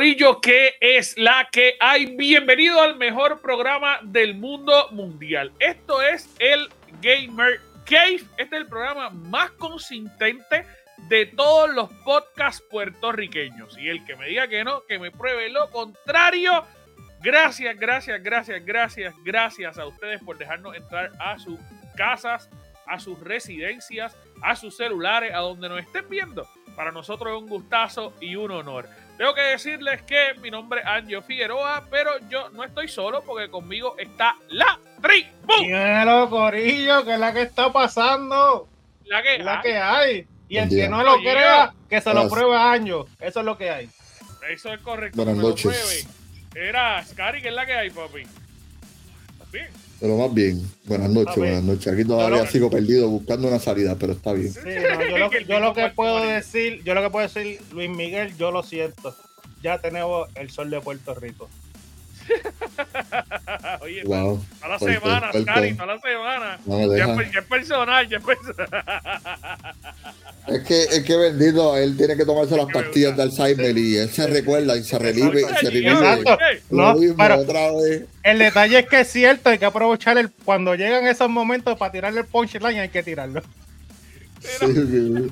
Que es la que hay. Bienvenido al mejor programa del mundo mundial. Esto es el Gamer Cave. Este es el programa más consistente de todos los podcasts puertorriqueños. Y el que me diga que no, que me pruebe lo contrario. Gracias, gracias, gracias, gracias, gracias a ustedes por dejarnos entrar a sus casas, a sus residencias, a sus celulares, a donde nos estén viendo. Para nosotros es un gustazo y un honor. Tengo que decirles que mi nombre es Angio Figueroa, pero yo no estoy solo porque conmigo está la tribu. Dímelo, Corillo, que es la que está pasando. La que, la hay. que hay. Y el que no lo Oye. crea, que se lo pruebe a Año. Eso es lo que hay. Eso es correcto. Buenas me lo noches. pruebe. Era Scary, que es la que hay, papi. ¿Estás bien? Pero más bien, buenas noches, buenas noches. Aquí todavía sigo perdido buscando una salida, pero está bien. Sí, no, yo, lo, yo lo que puedo decir, yo lo que puedo decir, Luis Miguel, yo lo siento. Ya tenemos el sol de Puerto Rico. Oye, Wow. a la Fuerte, semana, fuerte. Scary, a la semana. No Ya, es per- ya es personal, ya es personal. Es que, es que bendito, él tiene que tomarse las que pastillas de Alzheimer y él se recuerda y se revive, Exacto. se revive. No, pero otra vez. el detalle es que es cierto, hay que aprovechar el cuando llegan esos momentos para tirarle el punchline, hay que tirarlo. Sí, sí.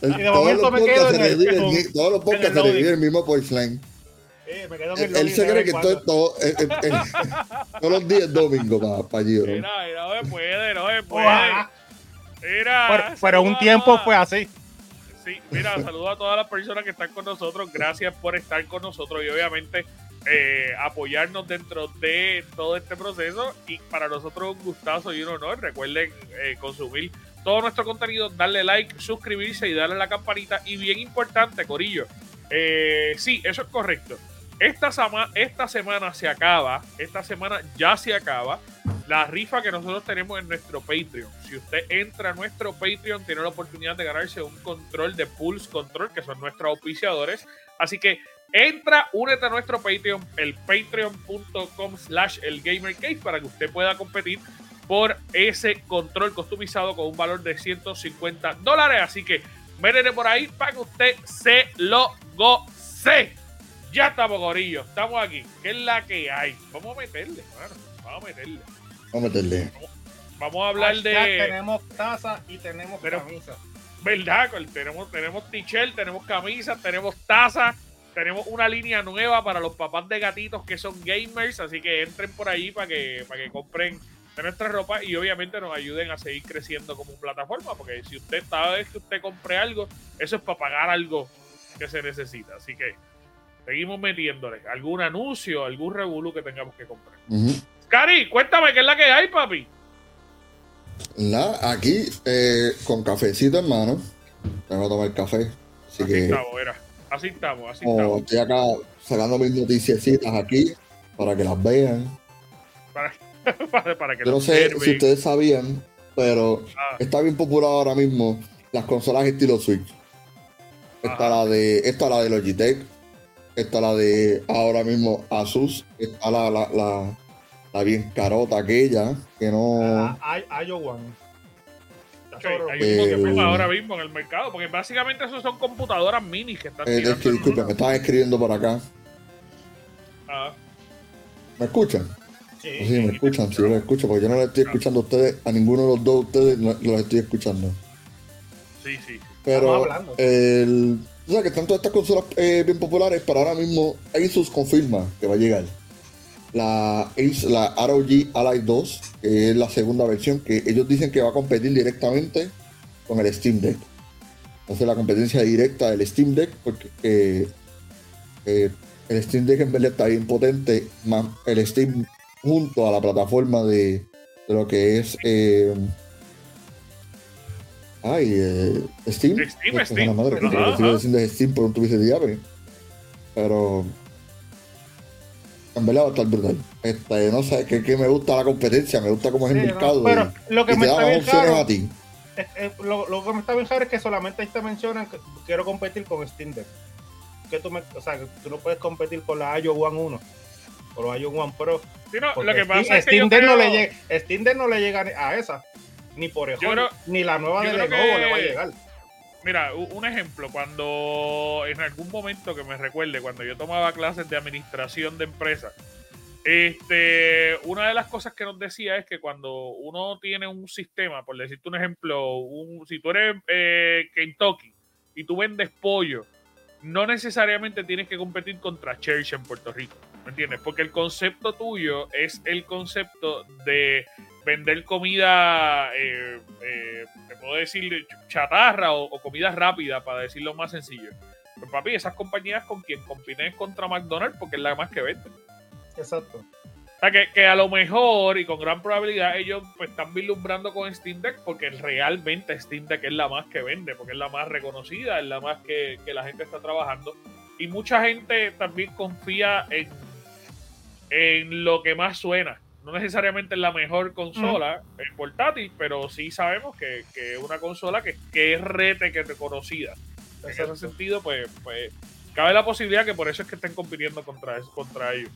El- Y de todos momento los me podcasts quedo se en el- todos los podcasts el se reviven el mismo punchline. Eh, me quedo en el Él, se cree que en todo, eh, eh, eh, todos los días es domingo para allí, ¿no? Mira, mira, no se puede, no se puede. Mira, Pero, pero un tiempo fue así. Sí, mira, saludo a todas las personas que están con nosotros. Gracias por estar con nosotros y obviamente eh, apoyarnos dentro de todo este proceso. Y para nosotros un gustazo y un honor. Recuerden eh, consumir todo nuestro contenido, darle like, suscribirse y darle a la campanita. Y bien importante, Corillo. eh, sí, eso es correcto. Esta, semana se acaba, esta semana ya se acaba la rifa que nosotros tenemos en nuestro Patreon. Si usted entra a nuestro Patreon, tiene la oportunidad de ganarse un control de Pulse Control, que son nuestros auspiciadores. Así que entra, únete a nuestro Patreon, el patreon.com slash el para que usted pueda competir por ese control customizado con un valor de 150 dólares. Así que métete por ahí para que usted se lo goce. Ya estamos, gorillo. Estamos aquí. ¿Qué es la que hay? Vamos a meterle, mano. Vamos a meterle. Vamos a meterle. Vamos a hablar Hashtag de. Tenemos taza y tenemos Pero- camisa. ¿Verdad? Col? Tenemos, tenemos t-shirt, tenemos camisas, tenemos tazas, tenemos una línea nueva para los papás de gatitos que son gamers, así que entren por ahí para que, para que compren de nuestra ropa y obviamente nos ayuden a seguir creciendo como plataforma, porque si usted cada vez que usted compre algo, eso es para pagar algo que se necesita, así que seguimos metiéndole algún anuncio, algún revolú que tengamos que comprar. Ujú. Cari, cuéntame qué es la que hay, papi. Nada, aquí eh, con cafecito en mano. Tengo que tomar café. Así Así que estamos, era. Así estamos, así como estamos. estoy acá sacando mis noticiecitas aquí para que las vean. Para, para, para que Yo no sé si ustedes sabían, pero Ah. está bien popular ahora mismo las consolas estilo Switch. Está Ajá. la de, esta la de Logitech, está la de ahora mismo Asus, está la, la, la, la bien carota aquella, que no. Ah, Ay- Ayo One. Está Ok, sobre- hay uno que fuma ahora mismo en el mercado, porque básicamente esos son computadoras mini que están Eh, es que disculpen, me estaban escribiendo por acá. Ah, ¿Me escuchan? Sí. Sí, me escuchan, sí, lo escucho, porque yo no les estoy escuchando a ustedes, a ninguno de los dos de ustedes no- los estoy escuchando. sí, sí. Pero hablando. el, o sea que todas estas consolas eh, bien populares, pero ahora mismo Asus confirma que va a llegar. La, la ROG Ally 2, que es la segunda versión, que ellos dicen que va a competir directamente con el Steam Deck. Entonces la competencia directa del Steam Deck, porque eh, eh, el Steam Deck en verdad está bien potente, más el Steam junto a la plataforma de, lo que es ay, eh, Steam. Steam, Pues, Steam. madre, que Ajá, ajá. diciendo es Steam por un tuviese diable. Pero en verdad va a estar brutal. Este, no sé, que, que me gusta la competencia, me gusta cómo es el Sí, no, mercado. pero y- lo que y me te da está más bien a ti. Eh, eh, lo, lo que me está bien raro es que solamente ahí te mencionan que quiero competir con Steam Deck. Que tú, me, o sea, que tú no puedes competir con la Ayo One 1 o la Ayo One Pro. Sí, no, lo que Steam, pasa es que Steam Deck no creo- le llega, Steam Deck no le llega a esa. Ni por creo- ni la nueva de Lenovo que- le va a llegar. mira, un ejemplo, cuando en algún momento que me recuerde, cuando yo tomaba clases de administración de empresas, este, una de las cosas que nos decía es que cuando uno tiene un sistema, por decirte un ejemplo, un, si tú eres eh, Kentucky y tú vendes pollo, no necesariamente tienes que competir contra Church en Puerto Rico, ¿me entiendes? Porque el concepto tuyo es el concepto de vender comida, eh, eh, te puedo decir chatarra o, o, comida rápida, para decirlo más sencillo. Pues papi, esas compañías con quien compiten contra McDonald's porque es la más que vende. Exacto. O sea, que, que, a lo mejor y con gran probabilidad ellos pues, están vislumbrando con Steam Deck porque realmente Steam Deck es la más que vende, porque es la más reconocida, es la más que, que la gente está trabajando. Y mucha gente también confía en, en lo que más suena. No necesariamente en la mejor consola mm. en portátil, pero sí sabemos que, que es una consola que, que es rete que reconocida. En ese sentido, pues, pues cabe la posibilidad que por eso es que estén compitiendo contra, contra ellos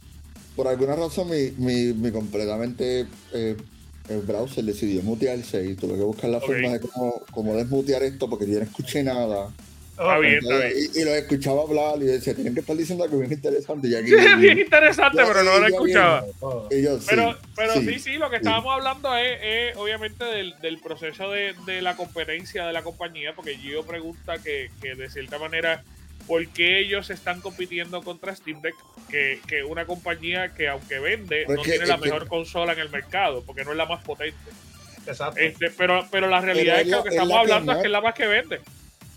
por alguna razón mi, mi, mi completamente eh, el browser decidió mutearse y tuve que buscar la okay. forma de cómo, cómo, desmutear esto porque yo no escuché nada. Está bien, está bien. Y, y, lo escuchaba hablar y decía, tienen que estar diciendo algo bien interesante. Y aquí, sí, bien interesante, yo, pero no lo escuchaba. Y yo, pero sí, pero sí, sí, sí lo que estábamos hablando es, es, obviamente del, del proceso de, de, la competencia de la compañía, porque Gio pregunta que, que de cierta manera por qué ellos están compitiendo contra Steam Deck, que, que una compañía que aunque vende, pero no que, tiene la mejor que, consola en el mercado, porque no es la más potente. Exacto. Este, pero, pero la realidad pero es que lo que estamos hablando es que es la más que vende.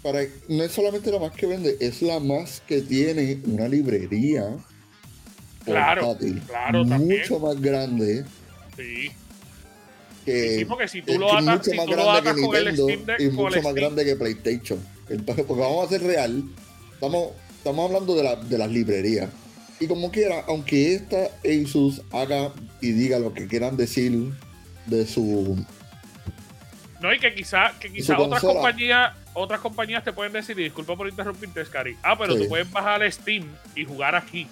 Para, no es solamente la más que vende, es la más que tiene una librería. Claro, portátil, claro, mucho también. más grande. Sí. Que, sí, porque si tú lo atas, si tú lo atas con el Steam Deck, y mucho más Steam, grande que PlayStation. Porque vamos a ser real, estamos, estamos hablando de, la, de las librerías. Y como quiera, aunque esta Asus haga y diga lo que quieran decir de su. No, y que quizá, que quizá otras compañías, otras compañías te pueden decir, y disculpa por interrumpirte, Scary. Ah, pero sí. tú puedes bajar Steam y jugar aquí.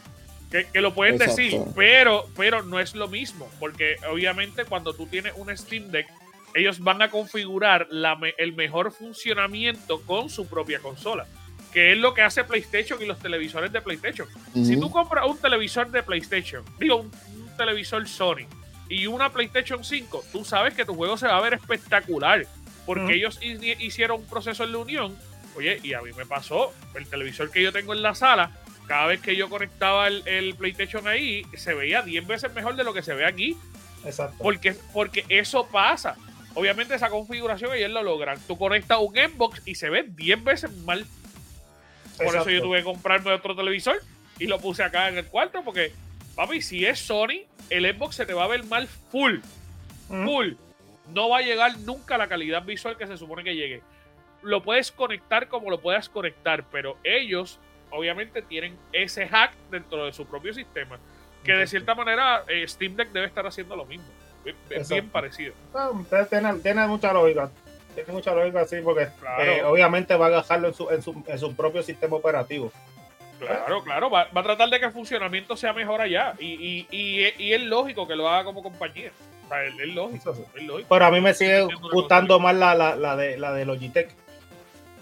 Que, que lo pueden Exacto. decir, pero, pero no es lo mismo. Porque obviamente cuando tú tienes un Steam Deck, ellos van a configurar la, el mejor funcionamiento con su propia consola que es lo que hace PlayStation y los televisores de PlayStation. Uh -huh. Si tú compras un televisor de PlayStation, digo, un, un, televisor Sony y una PlayStation 5, tú sabes que tu juego se va a ver espectacular. Porque uh -huh. ellos hicieron un proceso en la unión. Oye, y a mí me pasó, el televisor que yo tengo en la sala, cada vez que yo conectaba el, el PlayStation ahí, se veía 10 veces mejor de lo que se ve aquí. Exacto. Porque, porque eso pasa. Obviamente esa configuración ellos lo logran. Tú conectas un Xbox y se ve 10 veces mal por Exacto. eso yo tuve que comprarme otro televisor y lo puse acá en el cuarto porque, papi, si es Sony, el Xbox se te va a ver mal full. Full. No va a llegar nunca a la calidad visual que se supone que llegue. Lo puedes conectar como lo puedas conectar, pero ellos obviamente tienen ese hack dentro de su propio sistema. Que de cierta manera eh, Steam Deck debe estar haciendo lo mismo. Es bien parecido. No, tiene, tiene mucha lógica tiene mucha lógica así porque claro. eh, obviamente va a gastarlo en su, en, su, en su, propio sistema operativo. Claro, claro, va, va, a tratar de que el funcionamiento sea mejor allá y, y, y, y es lógico que lo haga como compañía. O sea, es, es, lógico, es, lógico, Pero a mí me sigue gustando más la, la, la, de, la de Logitech.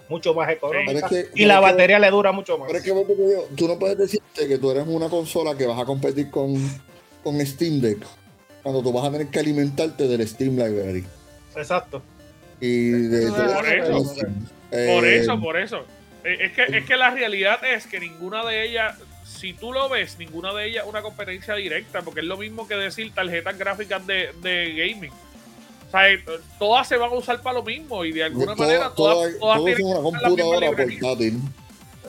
Mucho más económica. Sí. y la batería que, le dura mucho más. Pero es que tú no puedes decirte que tú eres una consola que vas a competir con, con Steam Deck cuando tú vas a tener que alimentarte del Steam Library. Exacto. Y de por, eso, eh, por eso, por eso. Es que, es que la realidad es que ninguna de ellas, si tú lo ves, ninguna de ellas es una competencia directa, porque es lo mismo que decir tarjetas gráficas de, de gaming. O sea, todas se van a usar para lo mismo y de alguna manera todas, todo, todas tienen una computadora portátil.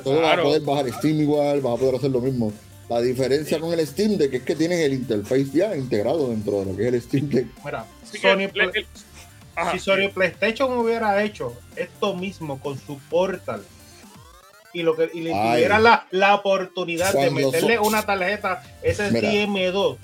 Todo claro. vas a poder bajar Steam igual, vas a poder hacer lo mismo. La diferencia sí. con el Steam Deck es que tienes el interface ya integrado dentro de lo que es el Steam Deck. Mira, Sony, le, el, Ajá, si Sony PlayStation hubiera hecho esto mismo con su Portal y lo que y le Ay, tuviera la, la oportunidad de meterle una tarjeta SSM2,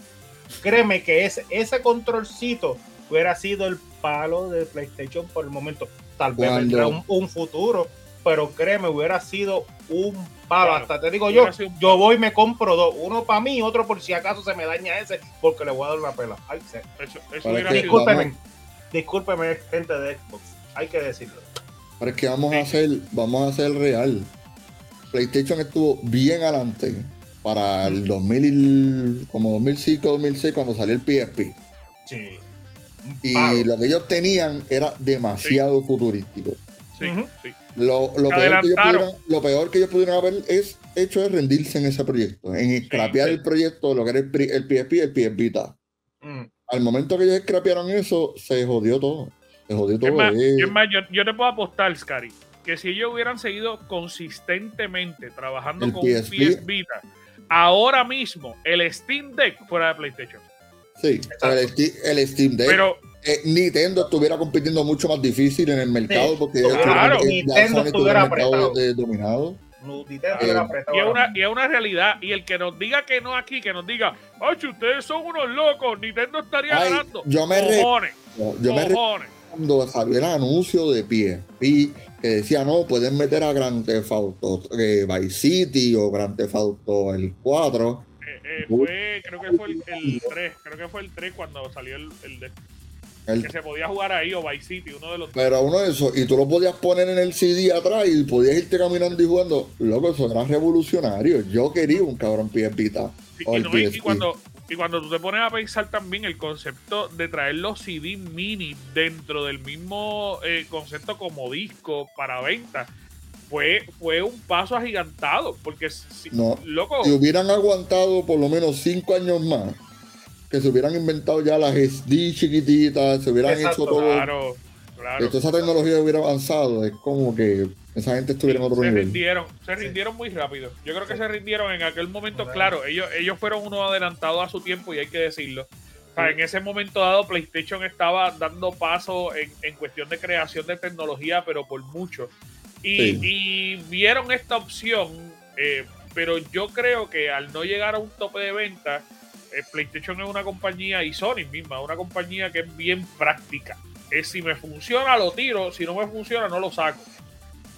créeme que ese, ese controlcito hubiera sido el palo de PlayStation por el momento. Tal vez Cuando... vendrá un, un, futuro, pero créeme, hubiera sido un palo. Claro. Hasta te digo yo, yo voy y me compro dos, uno para mí, otro por si acaso se me daña ese, porque le voy a dar una pela. Ay, eso, eso Discúlpeme discúlpeme, gente de Xbox, hay que decirlo. Pero es que vamos a hacer, vamos a hacer real. PlayStation estuvo bien adelante para el 2000, como 2005, 2006, cuando salió el PSP. Sí. Y lo que ellos tenían era demasiado futurístico. Sí, sí. Lo, peor que ellos lo, peor que ellos pudieron haber es hecho es rendirse en ese proyecto, en scrapear el proyecto, lo que era el, PSP y el PS Vita. Mm. Al momento que ellos scrapearon eso, se jodió todo. Se jodió todo. yo, te puedo apostar, Scary, que si ellos hubieran seguido consistentemente trabajando con un PS Vita, ahora mismo el Steam Deck fuera de PlayStation. Sí, el, Steam Deck. Pero, eh, Nintendo estuviera compitiendo mucho más difícil en el mercado porque claro, Nintendo estuviera apretado. dominado. Y es, una, y es una realidad. Y el que nos diga que no aquí, que nos diga, ay, ustedes son unos locos, Nintendo estaría ganando. Yo me cojones, yo me cuando salió el anuncio de PSP que decía, no, pueden meter a Grand Theft Auto eh, Vice City o Grand Theft Auto el 4. Eh, eh, fue, creo que fue el, 3, creo que fue el 3 cuando salió el, el de que se podía jugar ahí o Vice City, uno de los Pero uno de esos, y tú lo podías poner en el CD atrás y podías irte caminando y jugando. Loco, eso era revolucionario. Yo quería un cabrón PSP. y, cuando, y cuando tú te pones a pensar también el concepto de traer los CD mini dentro del mismo eh, concepto como disco para venta, fue, fue un paso agigantado. Porque si, no, loco, si hubieran aguantado por lo menos cinco años más que se hubieran inventado ya las SD chiquititas, se hubieran hecho todo. Claro, claro. Toda esa tecnología hubiera avanzado, es como que esa gente estuviera en otro se nivel. Rindieron, se rindieron muy rápido. Yo creo que se rindieron en aquel momento, claro, ellos, ellos fueron uno adelantado a su tiempo y hay que decirlo. O sea, en ese momento dado, PlayStation estaba dando paso en, en cuestión de creación de tecnología, pero por mucho. Y, y vieron esta opción, eh, pero yo creo que al no llegar a un tope de venta, eh, PlayStation es una compañía y Sony misma, una compañía que es bien práctica. Es si me funciona lo tiro, si no me funciona no lo saco.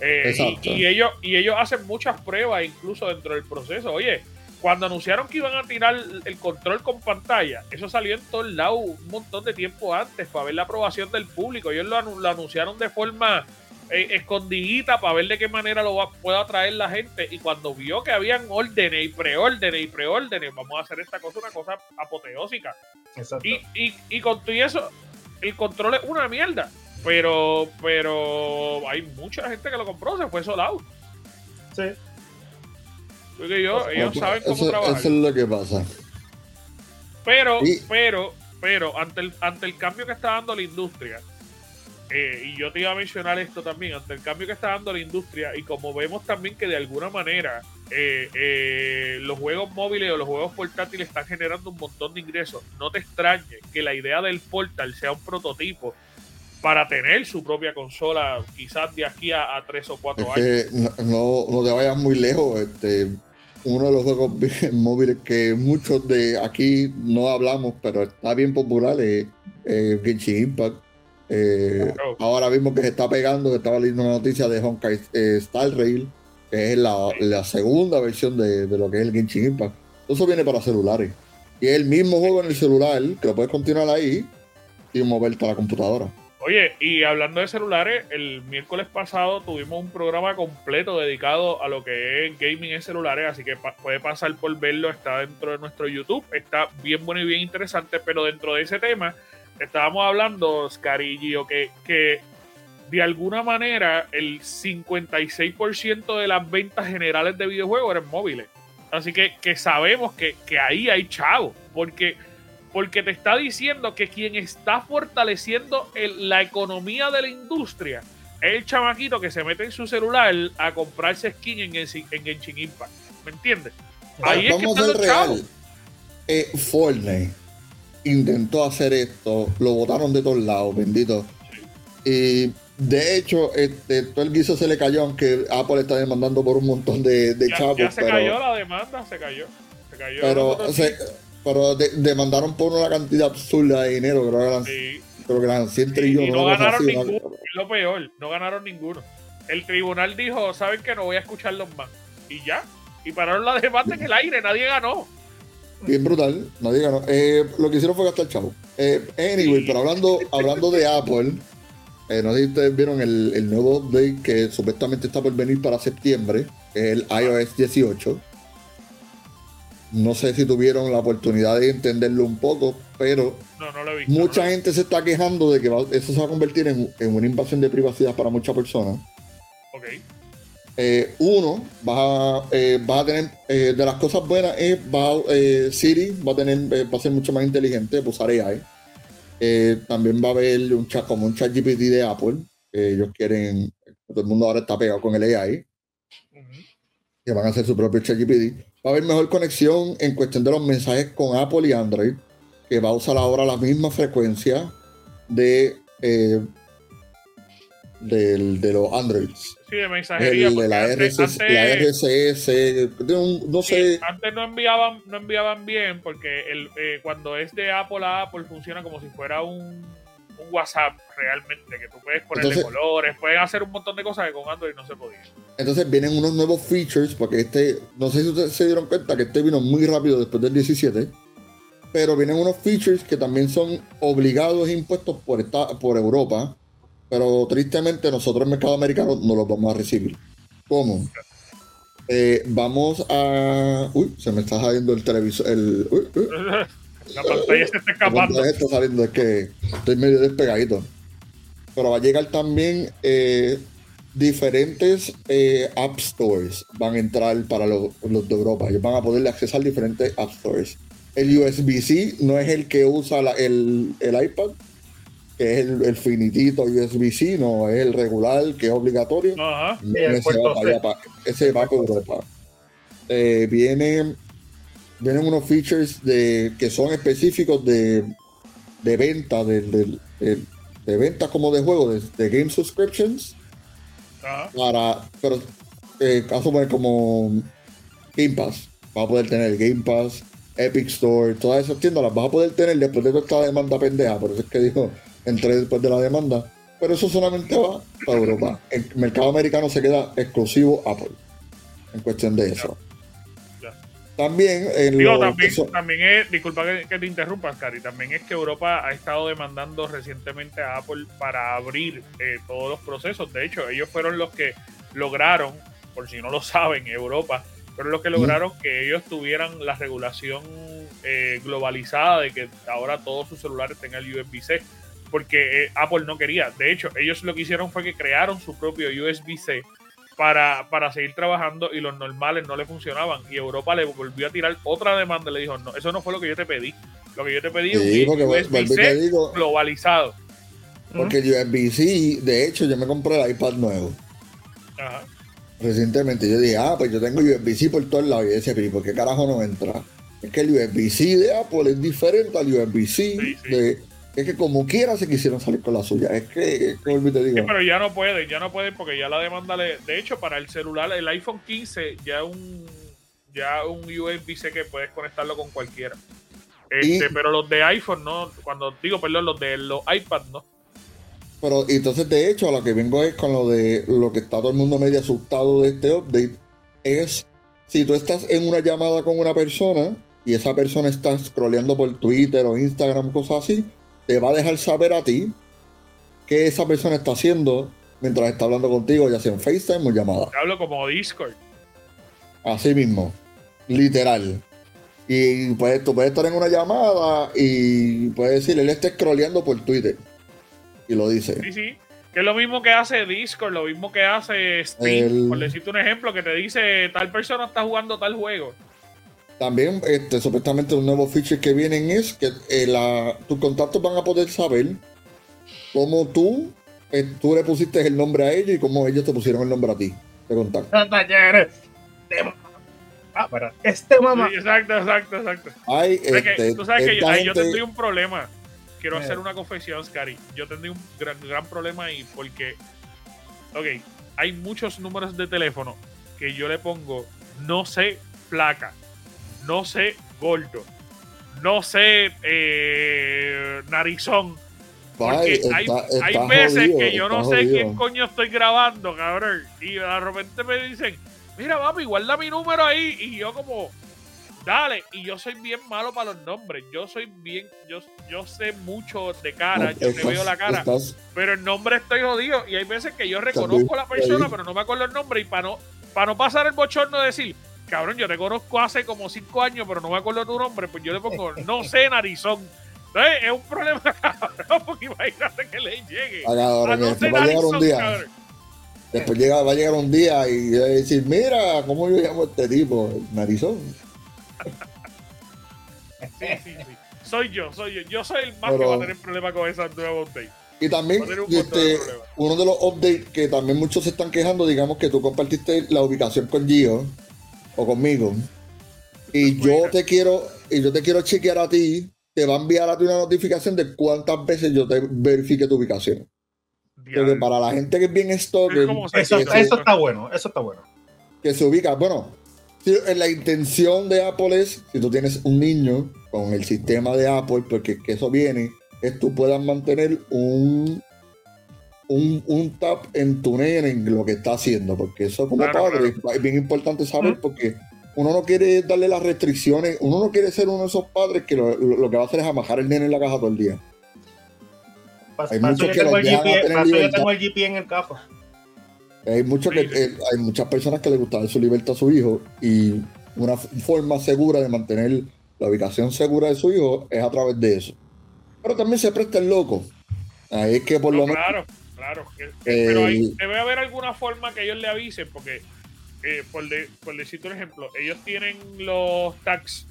Eh, y, ellos, y ellos hacen muchas pruebas incluso dentro del proceso. Oye, cuando anunciaron que iban a tirar el control con pantalla, eso salió en todos lados un montón de tiempo antes para ver la aprobación del público. Ellos lo, lo anunciaron de forma eh, escondidita para ver de qué manera lo va, pueda traer la gente. Y cuando vio que habían órdenes y preórdenes y preórdenes, vamos a hacer esta cosa una cosa apoteósica. Y, y, y con todo eso, el control es una mierda. Pero, pero hay mucha gente que lo compró, se fue solado. Sí. Porque yo, ellos saben cómo trabajar. Eso es lo que pasa. Pero, pero, pero, ante el, ante el cambio que está dando la industria, eh, y yo te iba a mencionar esto también, ante el cambio que está dando la industria y como vemos también que de alguna manera eh, eh, los juegos móviles o los juegos portátiles están generando un montón de ingresos, no te extrañe que la idea del portal sea un prototipo para tener su propia consola quizás de aquí a, tres o cuatro años. no, no, te vayas muy lejos, este, uno de los juegos móviles que muchos de aquí no hablamos, pero está bien popular es Genshin Impact. Eh, ahora mismo que se está pegando, estaba leyendo una noticia de Honkai eh, Star Rail, es la, segunda versión de, lo que es el Genshin Impact. Eso viene para celulares. Y es el mismo juego en el celular, que lo puedes continuar ahí y moverte a la computadora. Oye, y hablando de celulares, el miércoles pasado tuvimos un programa completo dedicado a lo que es gaming en celulares, así que puede pasar por verlo, está dentro de nuestro YouTube, está bien bueno y bien interesante, pero dentro de ese tema estábamos hablando, Scarillo, que, que de alguna manera el 56% de las ventas generales de videojuegos eran móviles. Así que, que sabemos que, ahí hay chavo, porque, porque te está diciendo que quien está fortaleciendo la economía de la industria es el chamaquito que se mete en su celular a comprarse skin en, en Genshin Impact. ¿Me entiendes? Ahí es que está real. Eh, Fortnite intentó hacer esto, lo botaron de todos lados, bendito. Y de hecho, este, todo el guiso se le cayó, aunque Apple está demandando por un montón de, de chavos. Ya se cayó la demanda, se cayó. Se cayó pero se, pero demandaron por una cantidad absurda de dinero, creo que eran, sí. creo que eran 100 trillones. Y no ganaron ninguno, es lo peor, no ganaron ninguno. El tribunal dijo, ¿saben que No voy a escucharlos más. Y ya, y pararon la demanda en el aire, nadie ganó. Bien brutal, nadie ganó. Eh, lo que hicieron fue gastar chavo. Eh, anyway, pero hablando, hablando de Apple, eh, no sé si ustedes vieron el, el, nuevo update que supuestamente está por venir para septiembre, que es el iOS 18. No sé si tuvieron la oportunidad de entenderlo un poco, pero mucha gente se está quejando de que eso se va a convertir en, una invasión de privacidad para muchas personas. Ok. Eh, uno, va, eh, a tener, eh, de las cosas buenas es, va, Siri va a, tener, va a ser mucho más inteligente, pues usar AI. También va a haber un chat, como un chat GPT de Apple, que ellos quieren, todo el mundo ahora está pegado con el AI, que van a hacer su propio chat GPT. Va a haber mejor conexión en cuestión de los mensajes con Apple y Android, que va a usar ahora la misma frecuencia de, eh, de los Androids. Sí, de mensajería. la, RCS, no sé. antes no enviaban, no enviaban bien porque el, eh, cuando es de Apple a Apple funciona como si fuera un un WhatsApp realmente, que tú puedes ponerle colores, pueden hacer un montón de cosas que con Android no se podía. Entonces vienen unos nuevos features, porque este, no sé si ustedes se dieron cuenta que este vino muy rápido después del 17, pero vienen unos features que también son obligados e impuestos por, esta, por Europa, pero tristemente nosotros el mercado americano no los vamos a recibir. ¿Cómo? Eh, vamos a... Uy, se me está saliendo el televisor. El... La pantalla se está escapando. está saliendo, es que estoy medio despegadito. Pero va a llegar también eh, diferentes eh, App Stores. Van a entrar para los, de Europa. Ellos van a poderle accesar diferentes App Stores. El USB-C no es el que usa el, iPad, que es el, finitito USB-C, no es el regular, que es obligatorio. ese, va para, Europa. Eh, viene vienen unos features de, que son específicos de, de venta, de, de, venta como de juego, de, game subscriptions. Para, pero eh, caso como Game Pass. Vas a poder tener Game Pass, Epic Store, todas esas tiendas las vas a poder tener después de toda esta demanda pendeja. Por eso es que digo, entré después de la demanda. Pero eso solamente va para Europa. El mercado americano se queda exclusivo Apple. En cuestión de eso. También, también, es, disculpa que, te interrumpas, Cari, también es que Europa ha estado demandando recientemente a Apple para abrir eh, todos los procesos. De hecho, ellos fueron los que lograron, por si no lo saben, Europa, fueron los que lograron que ellos tuvieran la regulación eh, globalizada de que ahora todos sus celulares tengan USB-C, porque eh, Apple no quería. De hecho, ellos lo que hicieron fue que crearon su propio USB-C para, para seguir trabajando y los normales no le funcionaban. Y Europa le volvió a tirar otra demanda y le dijo, no, eso no fue lo que yo te pedí. Lo que yo te pedí es un USB-C globalizado. Porque USB-C, de hecho, yo me compré el iPad nuevo. Ajá. Recientemente yo dije, ah, pues yo tengo USB-C por todos lados. Y decía, pero ¿por qué carajo no entra? Es que el USB-C de Apple es diferente al USB-C de es que como quiera se quisieron salir con la suya. Es que, te digo. pero ya no pueden, ya no pueden porque ya la demanda le. De hecho, para el celular, el iPhone 15, ya un ya un USB-C que puedes conectarlo con cualquiera. Este, pero los de iPhone no, cuando digo, perdón, los de los iPad no. Pero entonces, de hecho, a lo que vengo es con lo de lo que está todo el mundo medio asustado de este update, es si tú estás en una llamada con una persona y esa persona está scrolleando por Twitter o Instagram, cosas así, te va a dejar saber a ti qué esa persona está haciendo mientras está hablando contigo, ya sea en FaceTime o llamada. hablo como Discord. Así mismo, literal. Y pues tú puedes estar en una llamada y puedes decir, él está scrolleando por Twitter. Y lo dice. Sí, sí. Que es lo mismo que hace Discord, lo mismo que hace Steam. Por decirte un ejemplo, que te dice tal persona está jugando tal juego. También, este, supuestamente, un nuevo feature que vienen es que eh, tus contactos van a poder saber cómo tú, eh, tú le pusiste el nombre a ellos y cómo ellos te pusieron el nombre a ti de contacto. Ah, para este mamá. exacto, exacto, exacto. Este, tú sabes que yo, yo tendría un problema. Quiero hacer una confesión, Scary. Yo tendría un gran, gran problema ahí porque, ok, hay muchos números de teléfono que yo le pongo no sé placa no sé gordo, no sé eh, narizón. Porque hay, veces que yo no sé quién coño estoy grabando, cabrón. Y de repente me dicen, mira, papi, guarda mi número ahí. Y yo como, dale. Y yo soy bien malo para los nombres. Yo soy bien, yo, yo sé mucho de cara, yo te veo la cara. pero el nombre estoy jodido. Y hay veces que yo reconozco a la persona, pero no me acuerdo el nombre. Y para no, para no pasar el bochorno de decir, cabrón, yo te conozco hace como cinco años, pero no me acuerdo tu nombre, pues yo le pongo, no sé, narizón. Entonces es un problema, cabrón, porque imagínate que le llegue. Ahora, no va a llegar un día. Después llega, va a llegar un día y va a decir, mira, ¿cómo yo llamo a este tipo? Narizón. sí, sí, sí. Soy yo, soy yo. Yo soy el más que va a tener problema con esa nueva update. Y también, este, uno de los updates que también muchos se están quejando, digamos que tú compartiste la ubicación con Gio o conmigo. Y yo te quiero, y yo te quiero chequear a ti, te va a enviar a ti una notificación de cuántas veces yo te verifique tu ubicación. Porque para la gente que es bien esto eso, eso está bueno, eso está bueno. Que se ubica, bueno, la intención de Apple es, si tú tienes un niño con el sistema de Apple, porque que eso viene, es tú puedas mantener un, un, un tap en tu nene en lo que está haciendo, porque eso como padre es bien importante saber, porque uno no quiere darle las restricciones, uno no quiere ser uno de esos padres que lo, que va a hacer es amajar el nene en la caja todo el día. hay muchos que yo tengo el GP en el cajo. Hay, mucho que, eh, hay muchas personas que les gusta dar su libertad a su hijo y una forma segura de mantener la ubicación segura de su hijo es a través de eso. Pero también se presta el loco. Ahí es que por lo menos. Claro, pero ahí debe haber alguna forma que ellos le avisen, porque eh, por, por decirte un ejemplo, ellos tienen los tags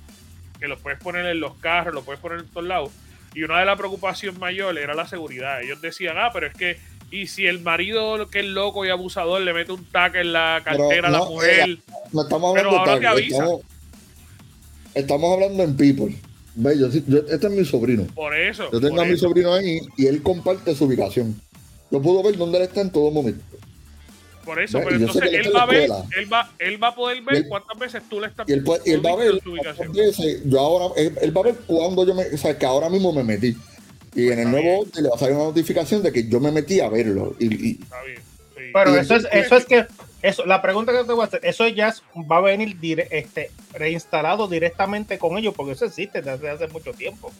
que los puedes poner en los carros, los puedes poner en todos lados. Y una de las preocupaciones mayores era la seguridad. Ellos decían, ah, pero es que, y si el marido que es loco y abusador le mete un tag en la cartera a la mujer. no estamos hablando pero ahora Estamos, estamos, hablando en people. Ve, yo, este es mi sobrino. Por eso. Yo tengo a mi sobrino ahí y él comparte su ubicación. Yo puedo ver dónde él está en todo momento. Por eso, pero entonces él va, a ver, él, va, él va a poder ver cuántas veces tú le estás y él, y él va a ver veces, yo ahora, él, va a ver cuándo yo me, o sea, que ahora mismo me metí. Y en el nuevo le va a salir una notificación de que yo me metí a verlo. Y, Está bien. Pero eso es, eso es que, eso, la pregunta que te voy a hacer, eso ya va a venir este, reinstalado directamente con ellos, porque eso existe desde hace mucho tiempo.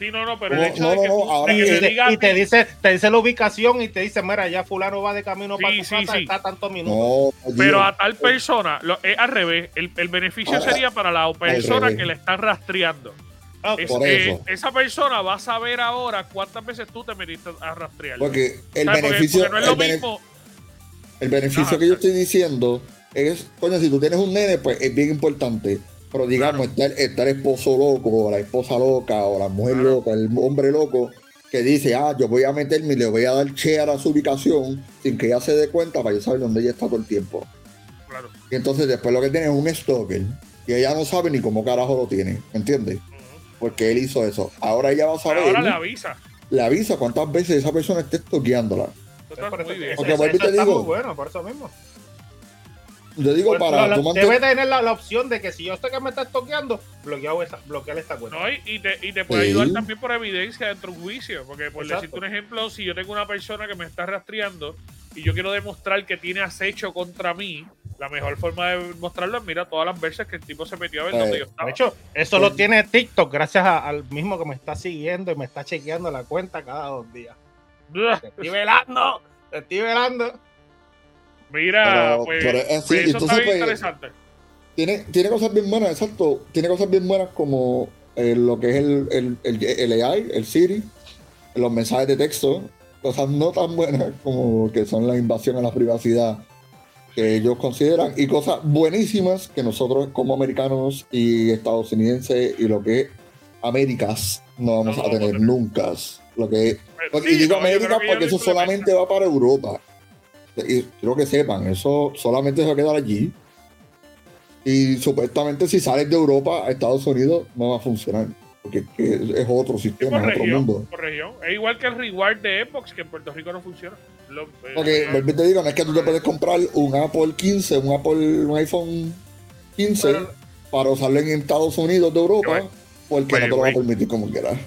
Sí, no, no, pero el hecho de que, y, te, dice, te dice la ubicación y te dice, mira, ya fulano va de camino para tu casa, está tantos minutos. pero a tal persona, lo, es al revés, el, el beneficio sería para la persona que le están rastreando. Ah, esa persona va a saber ahora cuántas veces tú te metiste a rastrear. Porque el beneficio, no es lo el mismo. El beneficio que yo estoy diciendo es, coño, si tú tienes un nene, pues es bien importante pero digamos, está, el, esposo loco, o la esposa loca, o la mujer loca, el hombre loco, que dice, ah, yo voy a meterme y le voy a dar share a su ubicación sin que ella se dé cuenta para yo saber dónde ella está todo el tiempo. Claro. Y entonces después lo que tiene es un stalker, y ella no sabe ni cómo carajo lo tiene, ¿me entiendes? Porque él hizo eso. Ahora ella va a saber. Ahora le avisa. Le avisa cuántas veces esa persona esté stalkeándola. Porque vuelvo y te digo. bueno, por eso mismo. Yo digo para. debe tener la, opción de que si yo sé que me está toqueando, bloquear esta, bloquear esta cuenta. No, y, te, y te puede ayudar también por evidencia dentro de un juicio. Porque, por decirte un ejemplo, si yo tengo una persona que me está rastreando y yo quiero demostrar que tiene acecho contra mí, la mejor forma de mostrarlo es mira todas las veces que el tipo se metió a ver dónde yo estaba. De hecho, eso lo tiene TikTok gracias al mismo que me está siguiendo y me está chequeando la cuenta cada dos días. te estoy velando, te estoy velando. Mira, pues, pues eso está bien pues, interesante. Tiene, tiene cosas bien buenas, exacto. Tiene cosas bien buenas como eh, lo que es el, el, el, AI, el Siri, los mensajes de texto. Cosas no tan buenas como que son la invasión a la privacidad que ellos consideran y cosas buenísimas que nosotros como americanos y estadounidenses y lo que es Américas no vamos a tener nunca. Lo que pues y digo América porque eso solamente va para Europa. Y quiero que sepan, eso solamente se va a quedar allí. Y supuestamente si sales de Europa a Estados Unidos no va a funcionar. Porque es otro sistema, es otro mundo. Es igual que el reward de Xbox, que en Puerto Rico no funciona. Lo, porque, eh, te digo, no es que tú te puedes comprar un Apple 15, un Apple, un iPhone 15 para usarlo en Estados Unidos de Europa, porque no te lo va a permitir como quieras.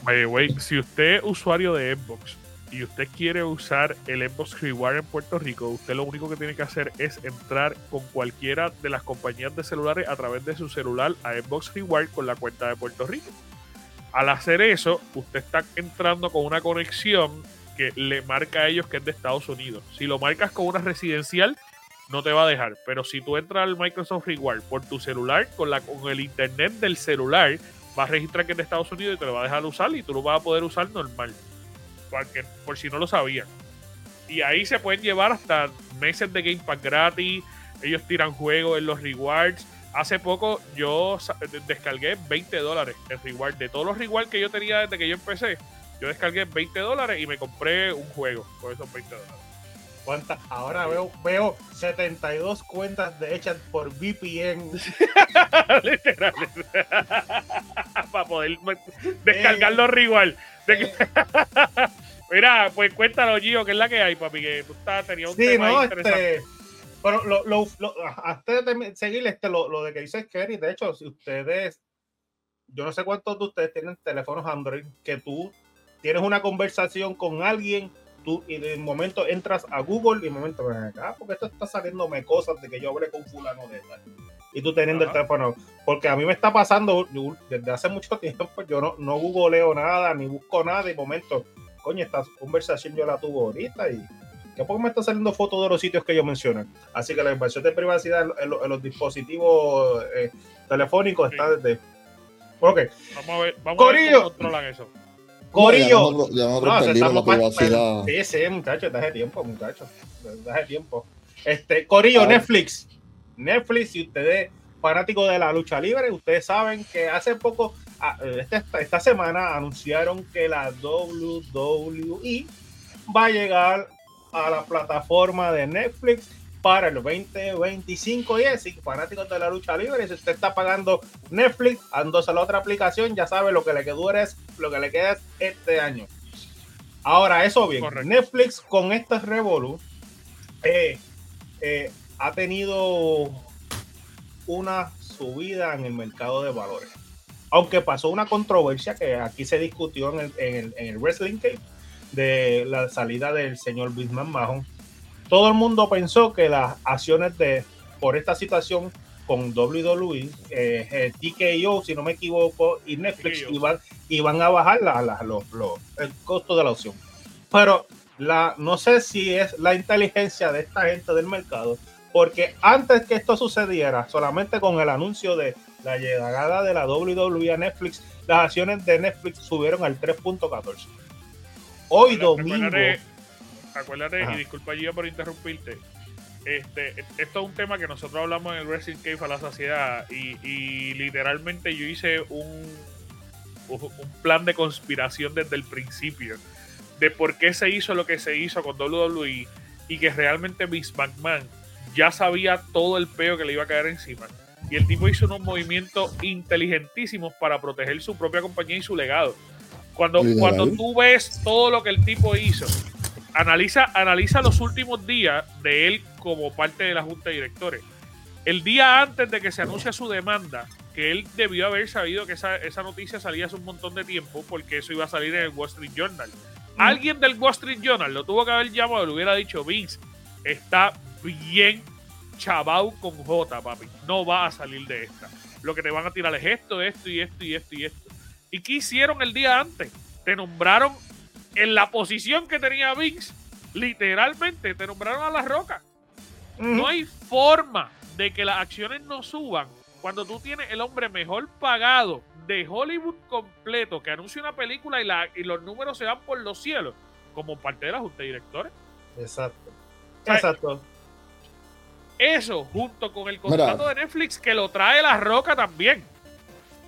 si usted es usuario de Xbox y usted quiere usar el Xbox Reward en Puerto Rico, usted lo único que tiene que hacer es entrar con cualquiera de las compañías de celulares a través de su celular a Xbox Reward con la cuenta de Puerto Rico. Al hacer eso, usted está entrando con una conexión que le marca a ellos que es de Estados Unidos. Si lo marcas con una residencial, no te va a dejar. Pero si tú entras al Microsoft Reward por tu celular, con, la, con el internet del celular, va a registrar que es de Estados Unidos y te lo va a dejar usar y tú lo vas a poder usar normal. Porque, por si no lo sabían. Y ahí se pueden llevar hasta meses de Game Pass gratis. Ellos tiran juegos en los rewards. Hace poco yo descargué 20 dólares en reward. De todos los rewards que yo tenía desde que yo empecé, yo descargué 20 dólares y me compré un juego por esos 20 dólares. ¿Cuántas? Ahora veo, veo 72 cuentas de hechas por VPN. Literal. Para poder descargar los reward. Mira, pues cuéntalo, Gio, ¿qué es la que hay, papi? Que tú estás, tenías un tema no, interesante. Este, pero lo, lo, lo, antes de seguir este, lo, lo de que dice Kerry, de hecho, si ustedes, yo no sé cuántos de ustedes tienen teléfonos Android, que tú tienes una conversación con alguien, tú y de momento entras a Google y de momento ven acá, porque esto está saliéndome cosas de que yo hablé con fulano de tal. Y tú teniendo el teléfono, porque a mí me está pasando desde hace mucho tiempo, yo no, no googleo nada, ni busco nada, y de momento, coño, esta conversación yo la tuve ahorita y que poco me está saliendo fotos de los sitios que ellos mencionan. Así que la inversión de privacidad en, los dispositivos eh, telefónicos está desde. Ok. Vamos a ver, vamos Corillo. a ver cómo controlan eso. Corillo. Ya no, la privacidad. Sí, sí, muchachos, de tiempo, muchachos. de tiempo. Este, Corillo, ah. Netflix. Netflix, si ustedes fanáticos de la lucha libre, ustedes saben que hace poco, esta, esta semana, anunciaron que la WWE va a llegar a la plataforma de Netflix para el 2025 y es, fanáticos de la lucha libre, si usted está pagando Netflix, andándose a la otra aplicación, ya sabe lo que le queda es lo que le queda este año. Ahora, eso bien, Netflix con este Revolu eh, eh, ha tenido una subida en el mercado de valores. Aunque pasó una controversia que aquí se discutió en el, en el, en el Wrestling Cave, de la salida del señor Bisman Mahon, todo el mundo pensó que las acciones de por esta situación con WWE, eh, eh TKO, si no me equivoco, y Netflix iban, iban a bajar la, el costo de la opción. Pero la, no sé si es la inteligencia de esta gente del mercado, porque antes que esto sucediera, solamente con el anuncio de la llegada de la WWE a Netflix, las acciones de Netflix subieron al 3.14 hoy domingo. Acuérdate, y disculpa yo por interrumpirte. Este, esto es un tema que nosotros hablamos en el Wrestling Cave a la saciedad y, literalmente yo hice un, un plan de conspiración desde el principio de por qué se hizo lo que se hizo con WWE y que realmente Miss McMahon ya sabía todo el peo que le iba a caer encima. Y el tipo hizo unos movimientos inteligentísimos para proteger su propia compañía y su legado. Cuando, cuando tú ves todo lo que el tipo hizo, analiza, analiza los últimos días de él como parte de la junta de directores. El día antes de que se anuncie su demanda, que él debió haber sabido que esa, noticia salía hace un montón de tiempo porque eso iba a salir en el Wall Street Journal. Alguien del Wall Street Journal lo tuvo que haber llamado y le hubiera dicho, Vince, está bien chabau con J, papi. No va a salir de esta. Lo que te van a tirar es esto, esto y esto y esto y esto. ¿Y qué hicieron el día antes? Te nombraron en la posición que tenía Vince, literalmente, te nombraron a la roca. No hay forma de que las acciones no suban cuando tú tienes el hombre mejor pagado de Hollywood completo que anuncia una película y, la, y los números se van por los cielos como parte de la junta de directores. Exacto. Exacto. Eso, junto con el contrato de Netflix que lo trae la roca también.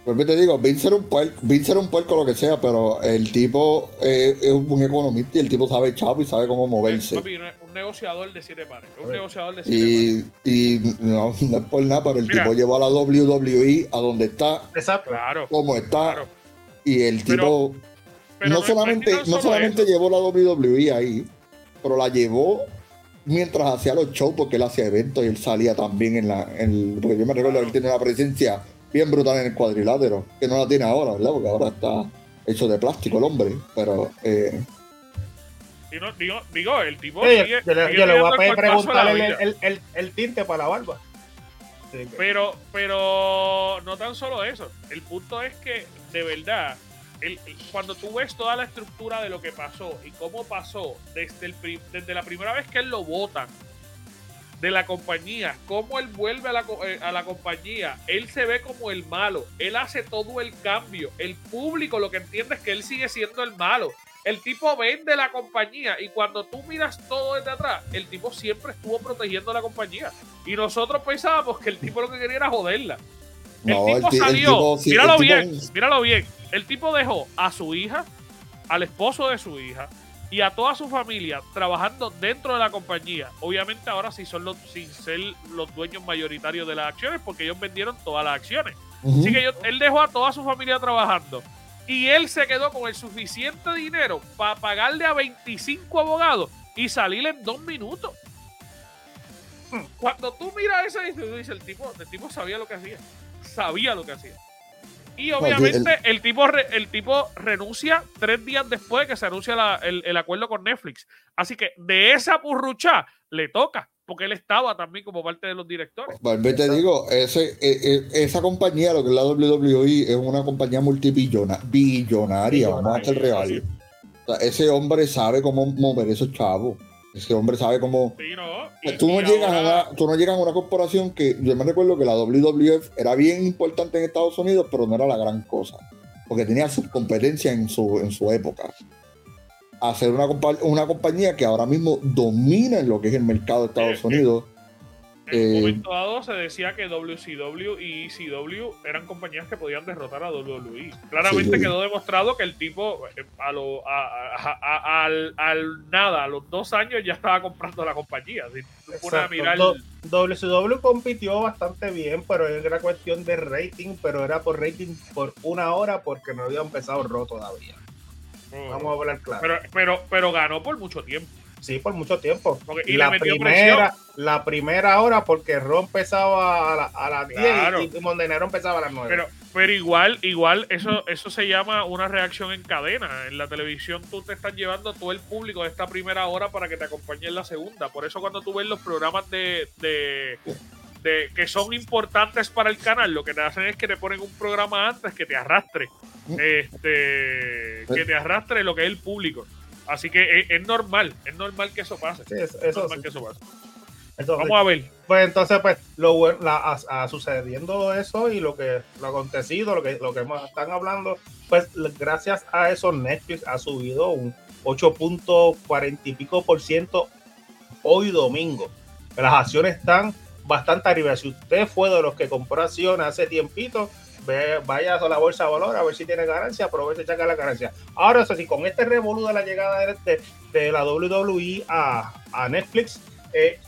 Pues te digo, Vince era un puerco, Vince un puerco lo que sea, pero el tipo es un economista y el tipo sabe chavo y sabe cómo moverse. un negociador de siete pares. Un negociador de siete y, Y no, no, es por nada, pero el tipo llevó a la WWE a donde está, Exacto. Claro, como está. Y el tipo no, solamente, no, solamente llevó la WWE ahí, pero la llevó mientras hacía los shows, porque él hacía eventos y él salía también en la. En, porque yo me recuerdo que él tiene la presencia bien brutal en el cuadrilátero, que no la tiene ahora, ¿verdad? Porque ahora está hecho de plástico el hombre, pero... Eh, digo, el tipo. sigue, yo, le, voy a preguntar el, el, el, tinte para la barba. Pero, pero no tan solo eso. El punto es que, de verdad, el, cuando tú ves toda la estructura de lo que pasó y cómo pasó desde, el, desde la primera vez que él lo vota de la compañía, cómo él vuelve a la, eh, a la compañía, él se ve como el malo, él hace todo el cambio, el público lo que entiende es que él sigue siendo el malo. El tipo vende la compañía y cuando tú miras todo desde atrás, el tipo siempre estuvo protegiendo la compañía. Y nosotros pensábamos que el tipo lo que quería era joderla. El tipo salió, míralo bien, míralo bien. El tipo dejó a su hija, al esposo de su hija y a toda su familia trabajando dentro de la compañía. Obviamente ahora sí son los, sin ser los dueños mayoritarios de las acciones porque ellos vendieron todas las acciones. Así que él dejó a toda su familia trabajando y él se quedó con el suficiente dinero para pagarle a 25 abogados y salir en dos minutos. Cuando tú miras eso, dices, el tipo, el tipo sabía lo que hacía. Sabía lo que hacía. Y obviamente el, tipo el tipo renuncia tres días después de que se anuncia el, el, acuerdo con Netflix. Así que de esa purrucha le toca porque él estaba también como parte de los directores. Pues te digo, ese, e, e, esa compañía, lo que es la WWE, es una compañía multibillonaria, billonaria, vamos a ser real. ese hombre sabe cómo mover esos chavos. Ese hombre sabe cómo. Pues tú, no llegas a una, tú no llegas a una corporación que. Yo me recuerdo que la WWF era bien importante en Estados Unidos, pero no era la gran cosa. Porque tenía sus competencias en su, en su época hacer una, una compañía que ahora mismo domina en lo que es el mercado de Estados Unidos. En un eh, momento dado se decía que WCW y ECW eran compañías que podían derrotar a WWE. Claramente quedó demostrado que el tipo eh, a lo, al, nada, a los dos años ya estaba comprando la compañía. WCW compitió bastante bien, pero era cuestión de rating, pero era por rating por una hora porque no había empezado Raw todavía. Vamos a hablar claro. Pero, pero, pero ganó por mucho tiempo. Sí, por mucho tiempo. y la primera, la primera hora, porque Ron empezaba a, a las 10 y, Montenegro empezaba a las 9. Pero, pero igual, igual, eso, eso se llama una reacción en cadena. En la televisión tú te estás llevando todo el público de esta primera hora para que te acompañe en la segunda. Por eso cuando tú ves los programas de, de que son importantes para el canal, lo que te hacen es que te ponen un programa antes que te arrastre. Mm. Este, que te arrastre lo que es el público. Así que es, normal, es normal que eso pase. es normal que eso pase. Vamos a ver. Pues entonces, pues, lo a, sucediendo eso y lo que lo acontecido, lo que, lo que están hablando, pues gracias a eso Netflix ha subido un 8.40 y pico por ciento hoy domingo. Las acciones están bastante arriba. Si usted fue de los que compró acciones hace tiempito, ve, vaya a la bolsa de valor a ver si tiene ganancia, aproveche y checa la ganancia. Ahora, eso sí, con este revolú de la llegada de, de la WWE a, a Netflix, eh,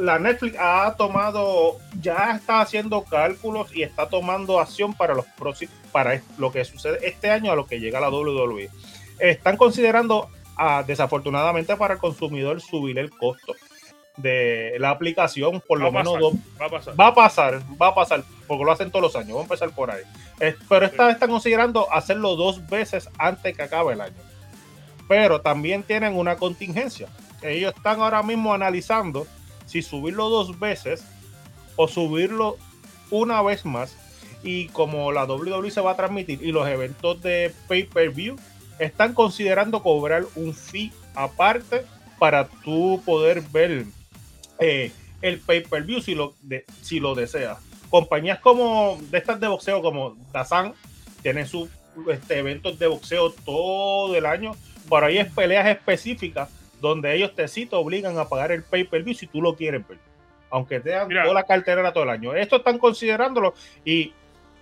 la Netflix ha tomado, ya está haciendo cálculos y está tomando acción para los próximos, para lo que sucede este año a lo que llega la WWE. Están considerando, ah, desafortunadamente para el consumidor, subir el costo de la aplicación, por lo menos va, a pasar. va a pasar, va a pasar, porque lo hacen todos los años, vamos a empezar por ahí. pero esta vez están considerando hacerlo dos veces antes que acabe el año. Pero también tienen una contingencia. Ellos están ahora mismo analizando si subirlo dos veces o subirlo una vez más. Y como la WWE se va a transmitir y los eventos de pay-per-view, están considerando cobrar un fee aparte para tú poder ver eh, el pay-per-view si lo, si lo desea. Compañías como de estas de boxeo como Dazan tienen sus este, eventos de boxeo todo el año. Por ahí es peleas específicas donde ellos te sí obligan a pagar el pay-per-view si tú lo quieres ver. Aunque te dan toda la cartera todo el año. Esto están considerándolo y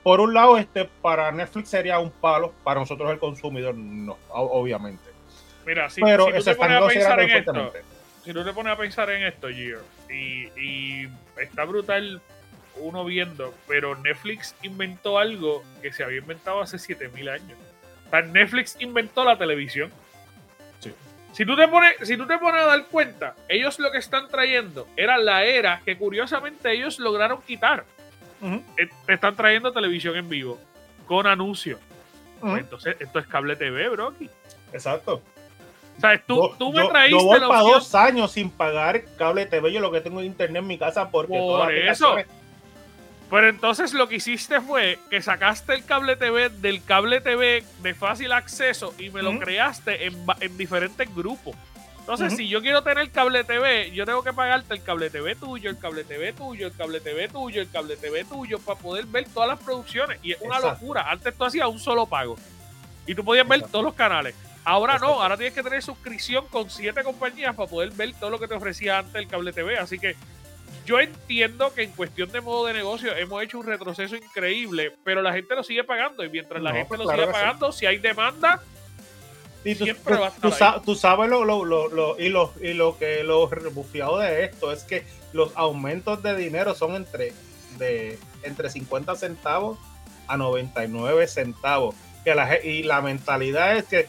por un lado, este, para Netflix sería un palo, para nosotros el consumidor no, obviamente. Mira, si, Pero se están considerando en esto, si tú te pones a pensar en esto, Gio, y, está brutal uno viendo, pero Netflix inventó algo que se había inventado hace 7000 años. O sea, Netflix inventó la televisión. Si tú, te pones, si tú te pones a dar cuenta, ellos lo que están trayendo era la era que curiosamente ellos lograron quitar. Eh, te están trayendo televisión en vivo, con anuncios. Pues entonces, esto es cable TV, bro. Exacto. O sea, tú, tú me traíste. Yo voy para dos años sin pagar cable TV. Yo lo que tengo internet en mi casa porque Por eso. Pero entonces lo que hiciste fue que sacaste el cable TV del cable TV de fácil acceso y me lo creaste en, en diferentes grupos. Entonces, si yo quiero tener cable TV, yo tengo que pagarte el cable TV tuyo, el cable TV tuyo, el cable TV tuyo, el cable TV tuyo, para poder ver todas las producciones. Y es una locura. Antes tú hacías un solo pago. Y tú podías ver todos los canales. Ahora no, ahora tienes que tener suscripción con siete compañías para poder ver todo lo que te ofrecía antes el cable TV. Así que yo entiendo que en cuestión de modo de negocio hemos hecho un retroceso increíble, pero la gente lo sigue pagando. Y mientras la gente lo sigue pagando, si hay demanda, tú, sabes lo, lo, lo, y, lo, y lo que lo rebufiado de esto es que los aumentos de dinero son entre, de, entre 50 centavos a 99 centavos. Que la, y la mentalidad es que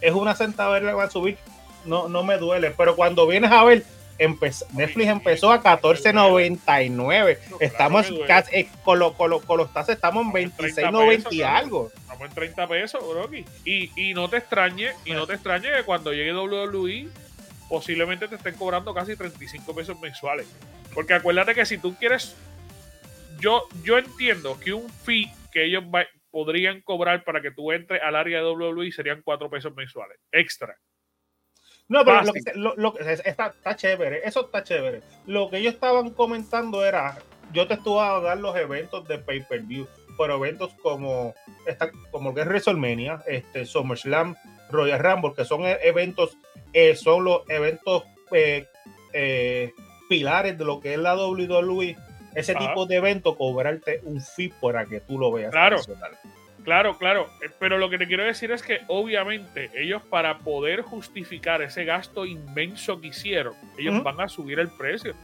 es una centava que va a subir, no, no me duele. Pero cuando vienes a ver Netflix empezó a 14.99. Estamos casi, eh, con, con, los tasas estamos en 26.90 y algo. Estamos en 30 pesos, Brocky. Y, y no te extrañe, y no te extrañe que cuando llegue WWE posiblemente te estén cobrando casi 35 pesos mensuales. Porque acuérdate que si tú quieres, yo, yo entiendo que un fee que ellos podrían cobrar para que tú entres al área de WWE serían 4 pesos mensuales extra. No, pero lo que, está, está, chévere, eso está chévere. Lo que ellos estaban comentando era, yo te estuve a dar los eventos de pay-per-view, pero eventos como esta, como que es WrestleMania, este, SummerSlam, Royal Rumble, que son e, eventos, eh, son los eventos eh, eh, pilares de lo que es la WWE. Ese tipo de evento, cobrarte un fee para que tú lo veas. Claro. Claro, claro, eh, pero lo que te quiero decir es que obviamente ellos para poder justificar ese gasto inmenso que hicieron, ellos van a subir el precio.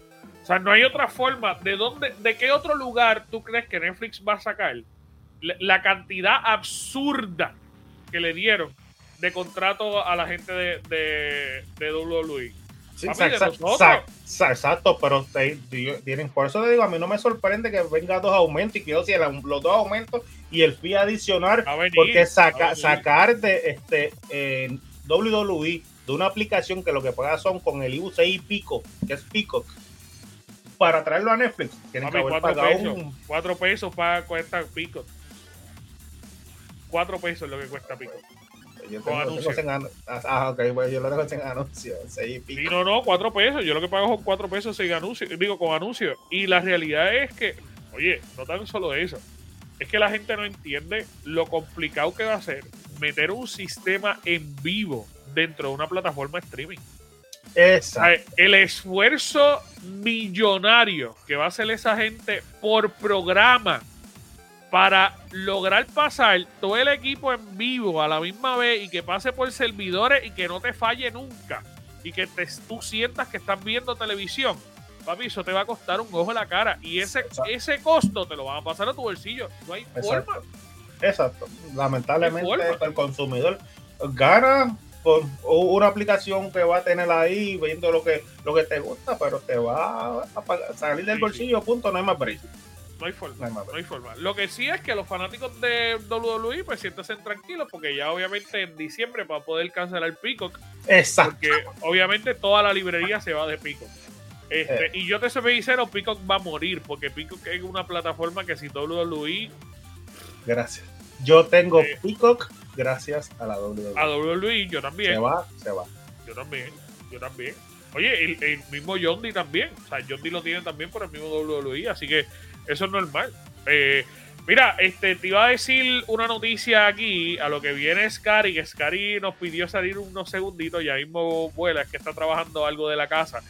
O sea, no hay otra forma. ¿De dónde, de qué otro lugar tú crees que Netflix va a sacar la cantidad absurda que le dieron de contrato a la gente de, de, de WWE? Exacto, pero tienen, por eso te digo, a mí no me sorprende que venga dos aumentos y quiero decir los dos aumentos y el fee adicional, porque sacar de este en WWE de una aplicación que lo que paga son con el IUC y Pico, que es Pico, para traerlo a Netflix, tienen que haber cuatro pesos, cuatro pesos para cuesta Pico. Cuatro pesos es lo que cuesta Pico. Yo con anuncios. ah, ok, pues yo lo dejo en anuncios. Seis y no, no, cuatro pesos. Yo lo que pago son cuatro pesos sin anuncios. Digo, con anuncios. Y la realidad es que, oye, no tan solo eso. Es que la gente no entiende lo complicado que va a ser meter un sistema en vivo dentro de una plataforma de streaming. Exacto. El esfuerzo millonario que va a hacer esa gente por programa para lograr pasar todo el equipo en vivo a la misma vez y que pase por servidores y que no te falle nunca y que te, tú sientas que estás viendo televisión, papi, eso te va a costar un ojo en la cara y ese, ese costo te lo van a pasar a tu bolsillo. No hay forma. Exacto. Lamentablemente el consumidor gana por una aplicación que va a tener ahí viendo lo que, lo que te gusta, pero te va a salir del bolsillo, punto, no hay más precio. No hay forma. No hay, forma. Lo que sí es que los fanáticos de WWE pues siéntense tranquilos porque ya obviamente en diciembre va a poder cancelar Peacock. Exacto. Porque obviamente toda la librería se va de Peacock. Este, eh. Y yo te soy sincero, Peacock va a morir porque Peacock es una plataforma que si WWE... Gracias. Yo tengo eh, Peacock gracias a la WWE. A WWE, yo también. Se va, se va. Yo también, yo también. Oye, el, mismo John también. O sea, John lo tiene también por el mismo WWE, así que eso es normal. Eh, mira, este, te iba a decir una noticia aquí a lo que viene Scary, que Scary nos pidió salir unos segunditos, ya mismo vuela, es que está trabajando algo de la casa.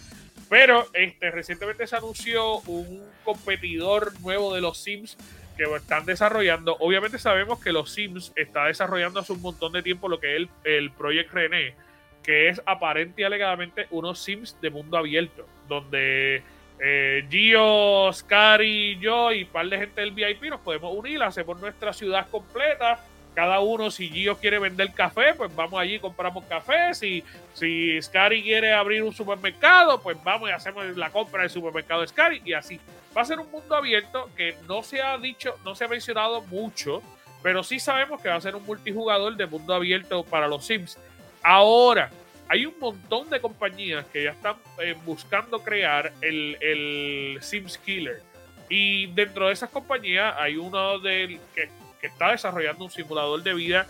Pero este, recientemente se anunció un competidor nuevo de los Sims que están desarrollando. Obviamente sabemos que los Sims está desarrollando hace un montón de tiempo lo que es el, el Project René, que es aparente y alegadamente unos Sims de mundo abierto, donde eh, Gio, Scary, yo y un par de gente del VIP nos podemos unir, hacemos nuestra ciudad completa. Cada uno, si Gio quiere vender café, pues vamos allí y compramos café. Si, si Scary quiere abrir un supermercado, pues vamos y hacemos la compra del supermercado de Scary y así. Va a ser un mundo abierto que no se ha dicho, no se ha mencionado mucho, pero sí sabemos que va a ser un multijugador de mundo abierto para los Sims. Ahora, hay un montón de compañías que ya están eh, buscando crear el, el, Sims Killer. Y dentro de esas compañías hay uno del que, que, está desarrollando un simulador de vida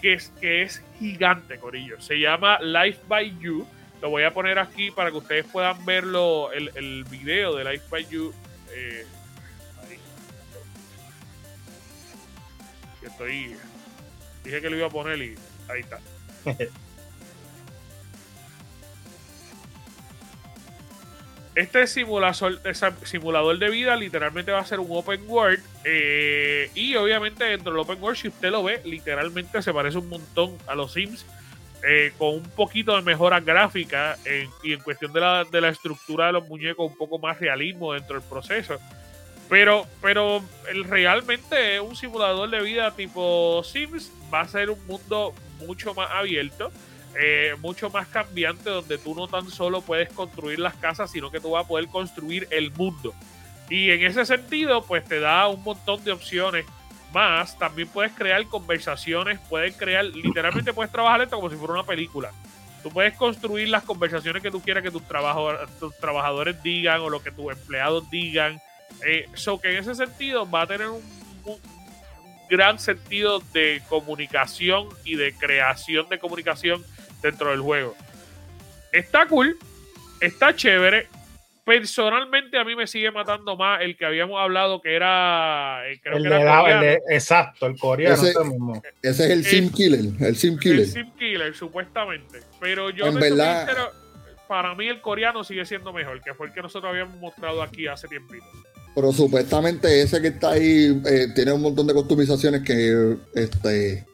que es, que es gigante, Corillo. Se llama Life by You. Lo voy a poner aquí para que ustedes puedan verlo, el, el video de Life by You. Eh. Estoy. Dije que lo iba a poner y ahí está. Este simulador, de vida literalmente va a ser un open world. Eh, y obviamente dentro del open world, si usted lo ve, literalmente se parece un montón a los Sims. Eh, con un poquito de mejora gráfica y en cuestión de la, de la, estructura de los muñecos, un poco más realismo dentro del proceso. Pero, pero realmente un simulador de vida tipo Sims va a ser un mundo mucho más abierto. Eh, mucho más cambiante donde tú no tan solo puedes construir las casas, sino que tú vas a poder construir el mundo. Y en ese sentido, pues te da un montón de opciones más. También puedes crear conversaciones, puedes crear, literalmente puedes trabajar esto como si fuera una película. Tú puedes construir las conversaciones que tú quieras que tus, tus trabajadores digan o lo que tus empleados digan. Eso eh, que en ese sentido va a tener un gran sentido de comunicación y de creación de comunicación dentro del juego. Está cool, está chévere. Personalmente a mí me sigue matando más el que habíamos hablado que era... Eh, creo que era exacto, el coreano. Ese, ese es el, Sim Killer. El Sim Killer. El Sim Killer, supuestamente. Pero yo... En verdad... para mí el coreano sigue siendo mejor, que fue el que nosotros habíamos mostrado aquí hace tiempito. Pero supuestamente ese que está ahí eh, tiene un montón de customizaciones que este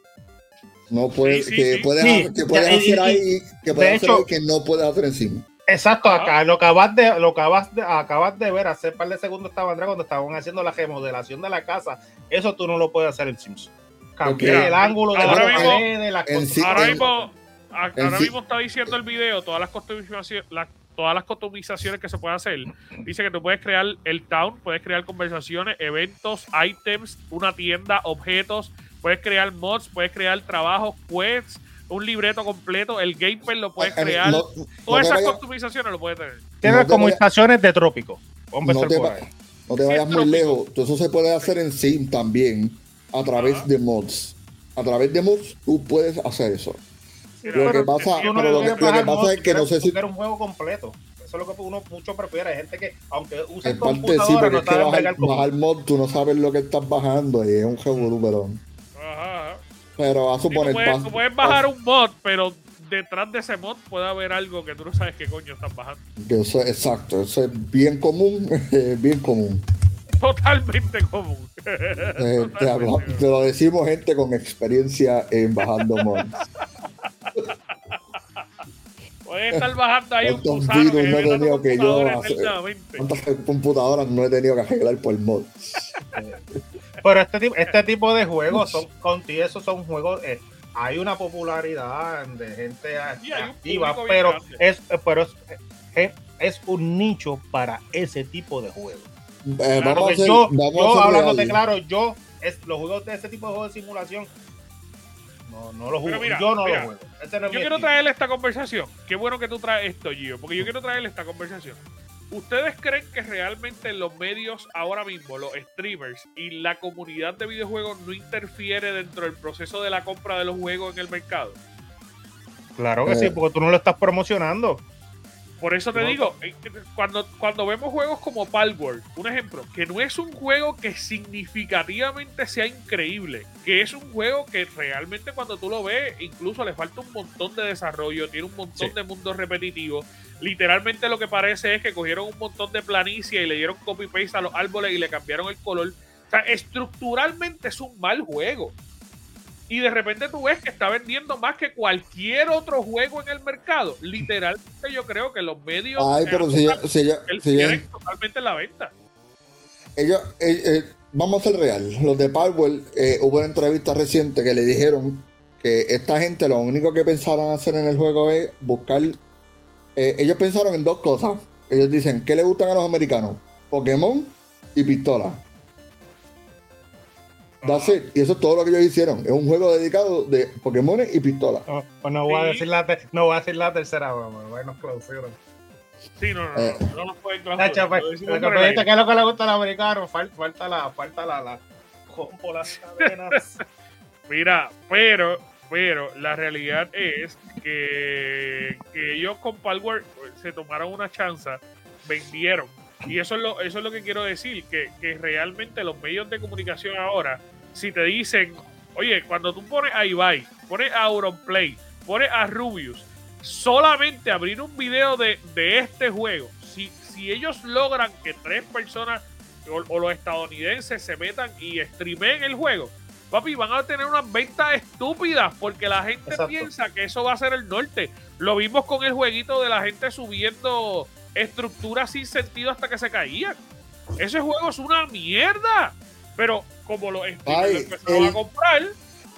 no puede, que, puedes, que hacer ahí, que puedes hacer que no puedes hacer encima. Exacto, acá lo acabas de, lo acabas de, acabas de ver hace un par de segundos estaba Andrés cuando estaban haciendo la remodelación de la casa. Eso tú no lo puedes hacer en Sims. Cambiar el ángulo de la pared, las Ahora mismo, ahora mismo está diciendo el video todas las customizaciones, todas las customizaciones que se pueden hacer. Dice que tú puedes crear el town, puedes crear conversaciones, eventos, items, una tienda, objetos, puedes crear mods, puedes crear trabajos, quests, un libreto completo, el gameplay lo puedes crear. Todas esas customizaciones lo puedes tener. Tienes comunicaciones de trópico. No te, no te vayas muy lejos. Eso se puede hacer en Sim también a través de mods. A través de mods tú puedes hacer eso. lo, que pasa, lo, que, pasa es que no sé si. un juego completo. Eso es lo que uno mucho prefiere. Hay gente que, aunque use el computadora, no es que bajar, bajar mod, tú no sabes lo que estás bajando y es un juego pero pero a suponer. tú, puedes, bajar un mod, pero detrás de ese mod puede haber algo que tú no sabes qué coño estás bajando. Eso, exacto, eso es bien común, bien común. Totalmente común. Eh, te, lo decimos gente con experiencia en bajando mods. Puedes estar bajando ahí un gusano que no he tenido que yo ¿Cuántas computadoras no he tenido que arreglar por mods? Pero este tipo, este tipo de juegos son contigo, esos son juegos. Eh, hay una popularidad de gente activa, pero es, pero es, es, un nicho para ese tipo de juegos. Eh, vamos yo, yo hablándote claro, yo es, los juegos de ese tipo de juegos de simulación no, no los juego. yo no los juego. yo quiero traerle esta conversación. Qué bueno que tú traes esto, Gio, porque yo quiero traerle esta conversación. ¿Ustedes creen que realmente los medios ahora mismo, los streamers y la comunidad de videojuegos no interfiere dentro del proceso de la compra de los juegos en el mercado? Claro que sí, eh. porque tú no lo estás promocionando. Por eso te digo, eh, cuando, cuando vemos juegos como Palworld, un ejemplo, que no es un juego que significativamente sea increíble, que es un juego que realmente cuando tú lo ves, incluso le falta un montón de desarrollo, tiene un montón de mundos repetitivos. Literalmente lo que parece es que cogieron un montón de planicie y le dieron copy-paste a los árboles y le cambiaron el color. O sea, estructuralmente es un mal juego y de repente tú ves que está vendiendo más que cualquier otro juego en el mercado. Literalmente yo creo que los medios Ay, pero si totalmente la venta. Ellos, eh, eh, vamos a ser real. Los de Power eh, hubo una entrevista reciente que le dijeron que esta gente lo único que pensaron hacer en el juego es buscar. Ellos pensaron en dos cosas. Ellos dicen, ¿qué le gustan a los americanos? Pokémon y pistola. Y eso es todo lo que ellos hicieron. Es un juego dedicado de Pokémon y pistola. pues no voy, a decir la no voy a decir la tercera, bueno, clausura. Sí, no, no, no, no, nos pueden clausurar. Pues, lo que es lo que le gusta al americano, falta, falta la, falta la, la, compo, las cadenas. Mira, pero, pero la realidad es que, que ellos con Palware se tomaron una chance, vendieron. Y eso es lo, eso es lo que quiero decir, que, que realmente los medios de comunicación ahora, si te dicen, oye, cuando tú pones a Ibai, pones a Auronplay, pones a Rubius, solamente abrir un video de, este juego, si, si ellos logran que tres personas o, los estadounidenses se metan y streamen el juego, papi, van a tener unas ventas estúpidas porque la gente piensa que eso va a ser el norte. Lo vimos con el jueguito de la gente subiendo estructuras sin sentido hasta que se caían. Ese juego es una mierda. Pero como lo, empezaron a comprar.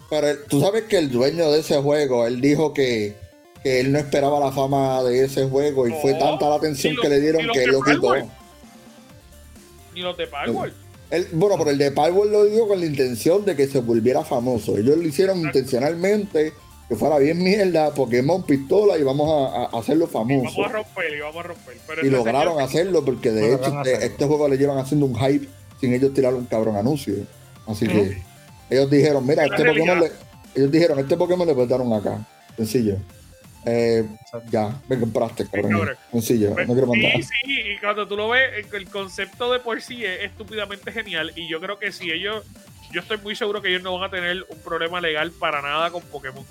Pero tú sabes que el dueño de ese juego, él dijo que, que él no esperaba la fama de ese juego y fue tanta la atención que le dieron que él lo quitó. Ni los de Palworld. bueno, pero el de Palworld lo dijo con la intención de que se volviera famoso. Ellos lo hicieron intencionalmente que fuera bien mierda, Pokémon pistola y vamos a, hacerlo famoso. Y vamos a romper, y vamos a romper. y lograron hacerlo porque de hecho este, este, juego le llevan haciendo un hype sin ellos tirar un cabrón anuncio. Así que ellos dijeron, mira, este Pokémon le, ellos dijeron, este Pokémon le cortaron acá. Sencillo. Eh, ya, me compraste, cabrón. Sencillo, no quiero mandar. Sí, sí, y cuando tú lo ves, el concepto de por sí es estúpidamente genial. Y yo creo que si ellos, yo estoy muy seguro que ellos no van a tener un problema legal para nada con Pokémon.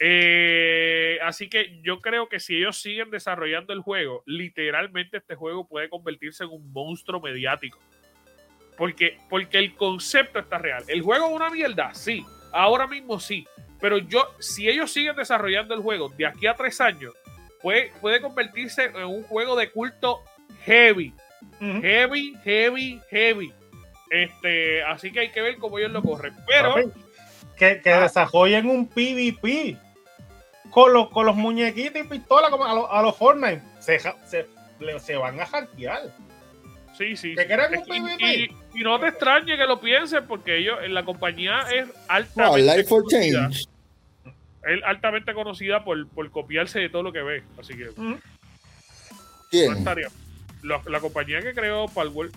Eh, así que yo creo que si ellos siguen desarrollando el juego, literalmente este juego puede convertirse en un monstruo mediático. Porque, porque el concepto está real. El juego es una mierda, sí. Ahora mismo sí. Pero yo, si ellos siguen desarrollando el juego de aquí a tres años, puede, puede convertirse en un juego de culto heavy. Heavy, heavy, heavy. Este, así que hay que ver cómo ellos lo corren. Pero. Que, que ah. desarrollen un PvP con los, con los muñequitos y pistolas como a, los, a los Fortnite. Se, se, se, van a hackear. Sí, sí. y, y, no te extrañe que lo piensen, porque ellos, en la compañía es altamente. No, Life for Change. Es altamente conocida por, por, copiarse de todo lo que ve. Así que. ¿Quién? La, la, compañía que creó Palworld.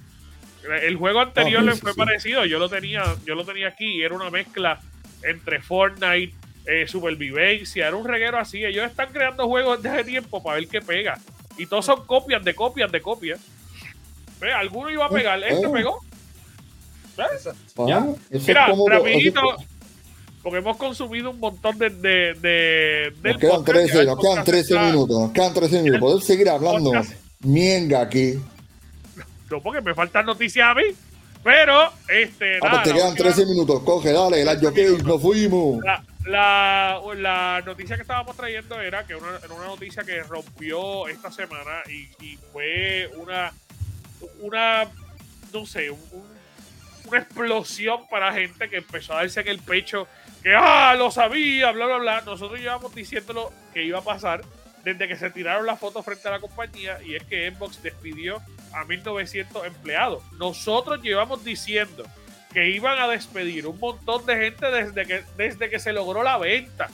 El juego anterior le fue parecido. Yo lo tenía, yo lo tenía aquí y era una mezcla entre Fortnite, eh, supervivencia, era un reguero así. Ellos están creando juegos desde tiempo para ver qué pega. Y todos son copias de copias de copias. ¿Ve? Alguno iba a pegar, este oh. pegó. Ah, Mira, rapidito, porque hemos consumido un montón de... de, de nos quedan 13, nos quedan 13 minutos, nos quedan 13 minutos. Podemos seguir hablando mienga aquí. No, porque me faltan noticias a mí. Pero, este. Ah, pues te quedan 13 minutos, coge, dale, el año que nos fuimos. La, la, noticia que estábamos trayendo era que una, una noticia que rompió esta semana y, fue una, una, no sé, una explosión para gente que empezó a darse en el pecho que, ah, lo sabía, bla, bla, bla. Nosotros llevamos diciéndolo que iba a pasar desde que se tiraron las fotos frente a la compañía y es que Xbox despidió a 1900 empleados. Nosotros llevamos diciendo que iban a despedir un montón de gente desde que, desde que se logró la venta.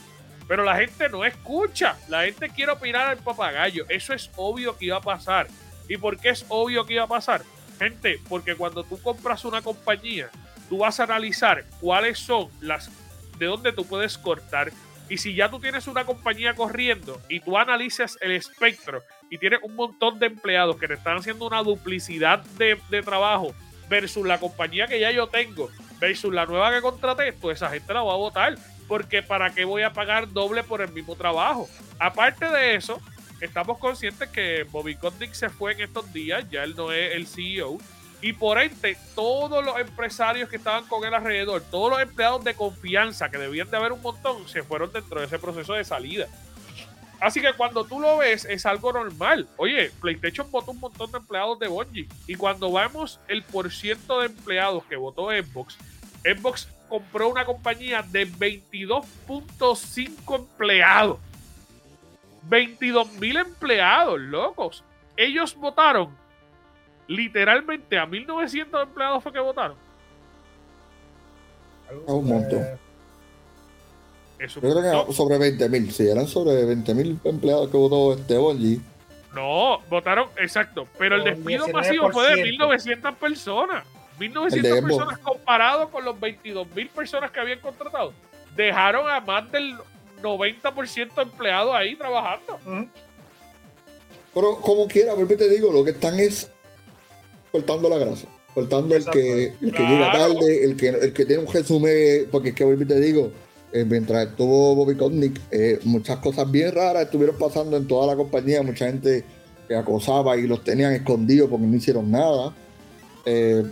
Pero la gente no escucha. La gente quiere opinar al papagayo. Eso es obvio que iba a pasar. ¿Y por qué es obvio que iba a pasar? Gente, porque cuando tú compras una compañía, tú vas a analizar cuáles son las de dónde tú puedes cortar. Y si ya tú tienes una compañía corriendo y tú analizas el espectro y tienes un montón de empleados que te están haciendo una duplicidad de, de trabajo versus la compañía que ya yo tengo, versus la nueva que contraté, pues esa gente la va a votar. Porque ¿para qué voy a pagar doble por el mismo trabajo? Aparte de eso, estamos conscientes que Bobby Kotick se fue en estos días, ya él no es el CEO. Y por ende, todos los empresarios que estaban con él alrededor, todos los empleados de confianza, que debían de haber un montón, se fueron dentro de ese proceso de salida. Así que cuando tú lo ves es algo normal. Oye, PlayStation votó un montón de empleados de Bungie. Y cuando vemos el porciento de empleados que votó Xbox, Xbox compró una compañía de 22.5 empleados. 22 mil empleados, locos. Ellos votaron literalmente a 1900 empleados fue que votaron. Es un montón. Yo creo que sobre 20 mil, sí, eran sobre 20 mil empleados que votó este Bonji. No, votaron, exacto, pero el despido masivo fue de 1.900 personas. 1.900 personas comparado con los 22.000 personas que habían contratado. Dejaron a más del 90% empleados ahí trabajando. Pero como quiera, te digo, lo que están es cortando la grasa. Cortando el que, el que llega tarde, el que, el que tiene un resumen, porque es que te digo, eh, mientras estuvo Bobby Kotick, eh, muchas cosas bien raras estuvieron pasando en toda la compañía, mucha gente que acosaba y los tenían escondidos porque no hicieron nada. Eh,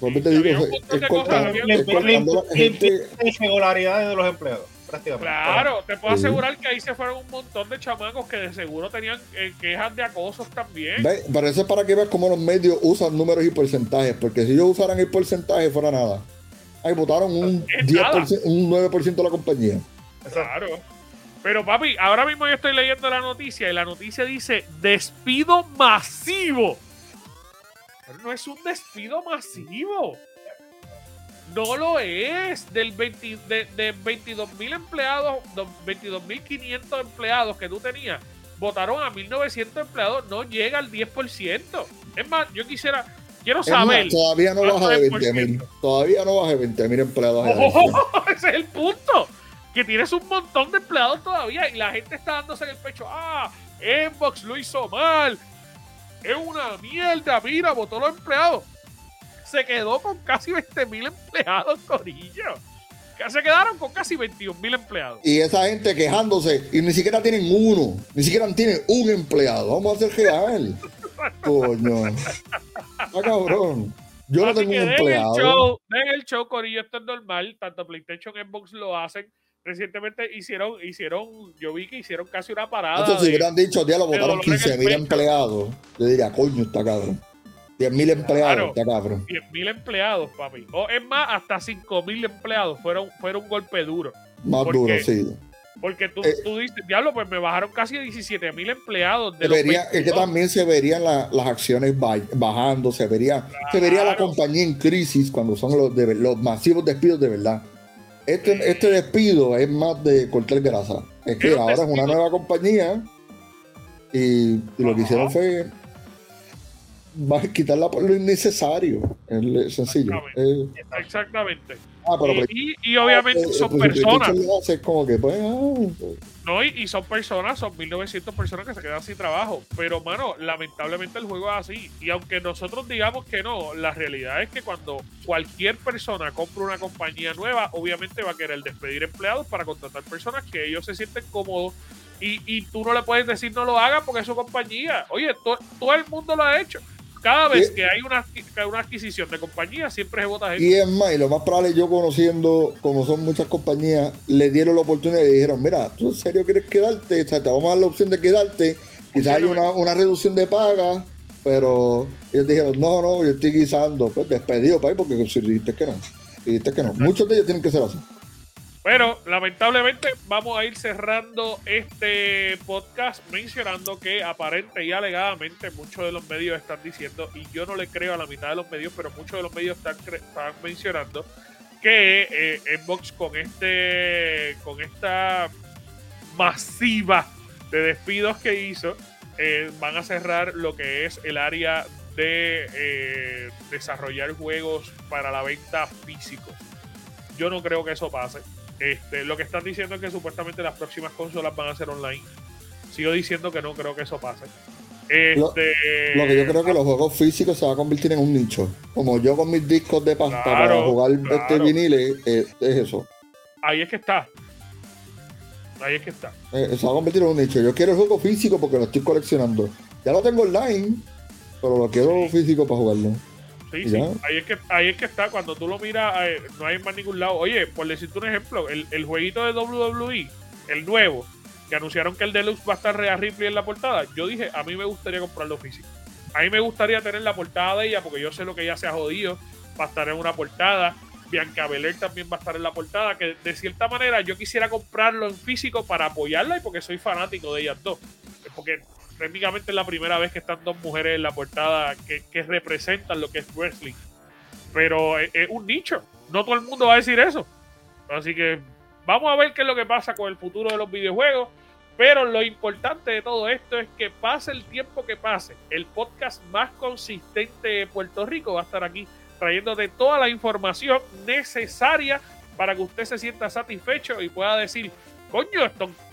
te digo, es, cortando, la gente. irregularidades de los empleados. Claro, te puedo asegurar que ahí se fueron un montón de chamacos que de seguro tenían quejas de acosos también. ¿Ve? Pero eso es para que veas cómo los medios usan números y porcentajes, porque si ellos usaran el porcentaje fuera nada. Ahí votaron un, 10%, un 9% de la compañía. Claro. Pero papi, ahora mismo yo estoy leyendo la noticia y la noticia dice despido masivo. Pero no es un despido masivo. No lo es. Del de, de 22 mil empleados, 22 mil 500 empleados que tú tenías, votaron a 1900 empleados, no llega al 10%. Es más, yo quisiera, Quiero saber. todavía no baja de 20 mil. Todavía no baja de 20 mil empleados. ese es el punto. Que tienes un montón de empleados todavía y la gente está dándose en el pecho. Ah, Xbox lo hizo mal. Es una mierda. Mira, votó los empleados. Se quedó con casi 20 mil empleados, Corillo. Se quedaron con casi 21 mil empleados. Y esa gente quejándose y ni siquiera tienen uno. Ni siquiera tienen un empleado. Vamos a hacer real. Coño. Ah, cabrón. Yo no tengo un empleado. El show, el show, Corillo, esto es normal. Tanto PlayStation Xbox lo hacen. Recientemente hicieron, hicieron, yo vi que hicieron casi una parada. Entonces, si hubieran dicho, ya lo votaron 15 mil empleados, yo diría, coño, está cabrón. 10 mil empleados, está cabrón. 10 mil empleados, papi. O es más, hasta 5 mil empleados. Fueron, fueron un golpe duro. Más duro, sí. Porque tú, eh, tú dices, diablo, pues me bajaron casi 17 mil empleados. De es que también se verían las acciones bajando, se vería, se vería la compañía en crisis cuando son los, los masivos despidos de verdad. Este, este despido es más de cortar grasa. Es que ahora es una nueva compañía y, lo que hicieron fue quitarla por lo innecesario. Es sencillo. Exactamente. Ah, y, obviamente ah, son pues, personas. Pues, ah, no, y, son personas, son 1900 personas que se quedan sin trabajo. Pero, mano, lamentablemente el juego es así. Y aunque nosotros digamos que no, la realidad es que cuando cualquier persona compra una compañía nueva, obviamente va a querer despedir empleados para contratar personas que ellos se sienten cómodos. Y, y tú no le puedes decir no lo haga porque es su compañía. Oye, todo el mundo lo ha hecho cada vez que hay una, una, adquisición de compañía, siempre se vota gente. Y es más, y lo más probable, yo conociendo, como son muchas compañías, le dieron la oportunidad y dijeron: Mira, ¿tú en serio quieres quedarte? O sea, te vamos a dar la opción de quedarte. Quizás hay una, una, reducción de paga, pero ellos dijeron: No, no, yo estoy guisando. Pues despedido, país, porque si dijiste que no. Dijiste que no. Muchos de ellos tienen que ser así. Pero lamentablemente vamos a ir cerrando este podcast mencionando que aparente y alegadamente muchos de los medios están diciendo, y yo no le creo a la mitad de los medios, pero muchos de los medios están, están mencionando que eh, Xbox con este con esta masiva de despidos que hizo eh, van a cerrar lo que es el área de eh, desarrollar juegos para la venta físico. Yo no creo que eso pase. Este, lo que están diciendo es que supuestamente las próximas consolas van a ser online. Sigo diciendo que no creo que eso pase. Este, lo, que yo creo que los juegos físicos se van a convertir en un nicho. Como yo con mis discos de pasta para jugar este vinile, eh, es eso. Ahí es que está. Ahí es que está. Eh, se va a convertir en un nicho. Yo quiero el juego físico porque lo estoy coleccionando. Ya lo tengo online, pero lo quiero físico para jugarlo. Sí, sí. Ahí es, que, ahí es que está. Cuando tú lo miras, eh, no hay más ningún lado. Oye, por decirte un ejemplo, el, el, jueguito de WWE, el nuevo, que anunciaron que el Deluxe va a estar Rhea Ripley en la portada. Yo dije, a mí me gustaría comprarlo físico. A mí me gustaría tener la portada de ella, porque yo sé lo que ella se ha jodido. Va a estar en una portada. Bianca Belair también va a estar en la portada. Que de cierta manera yo quisiera comprarlo en físico para apoyarla y porque soy fanático de ellas dos. Porque técnicamente es la primera vez que están dos mujeres en la portada que, representan lo que es wrestling. Pero es, un nicho. no todo el mundo va a decir eso. Así que vamos a ver qué es lo que pasa con el futuro de los videojuegos. Pero lo importante de todo esto es que pase el tiempo que pase, el podcast más consistente de Puerto Rico va a estar aquí trayéndote toda la información necesaria para que usted se sienta satisfecho y pueda decir, coño,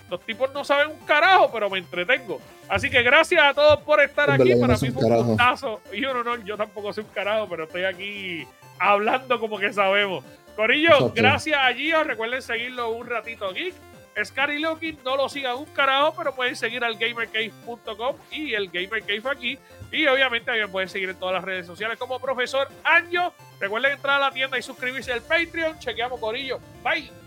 estos, tipos no saben un carajo, pero me entretengo. Así que gracias a todos por estar aquí. Para mí fue un gustazo y un honor. Yo tampoco soy un carajo, pero estoy aquí hablando como que sabemos. Corillo, gracias a Gio. Recuerden seguirlo un ratito geek. Scary Loki, no lo sigan un carajo, pero pueden seguir al gamercave.com y el Gamercave aquí. Y obviamente también pueden seguir en todas las redes sociales como Profesor Año. Recuerden entrar a la tienda y suscribirse al Patreon. Chequeamos, Corillo. Bye.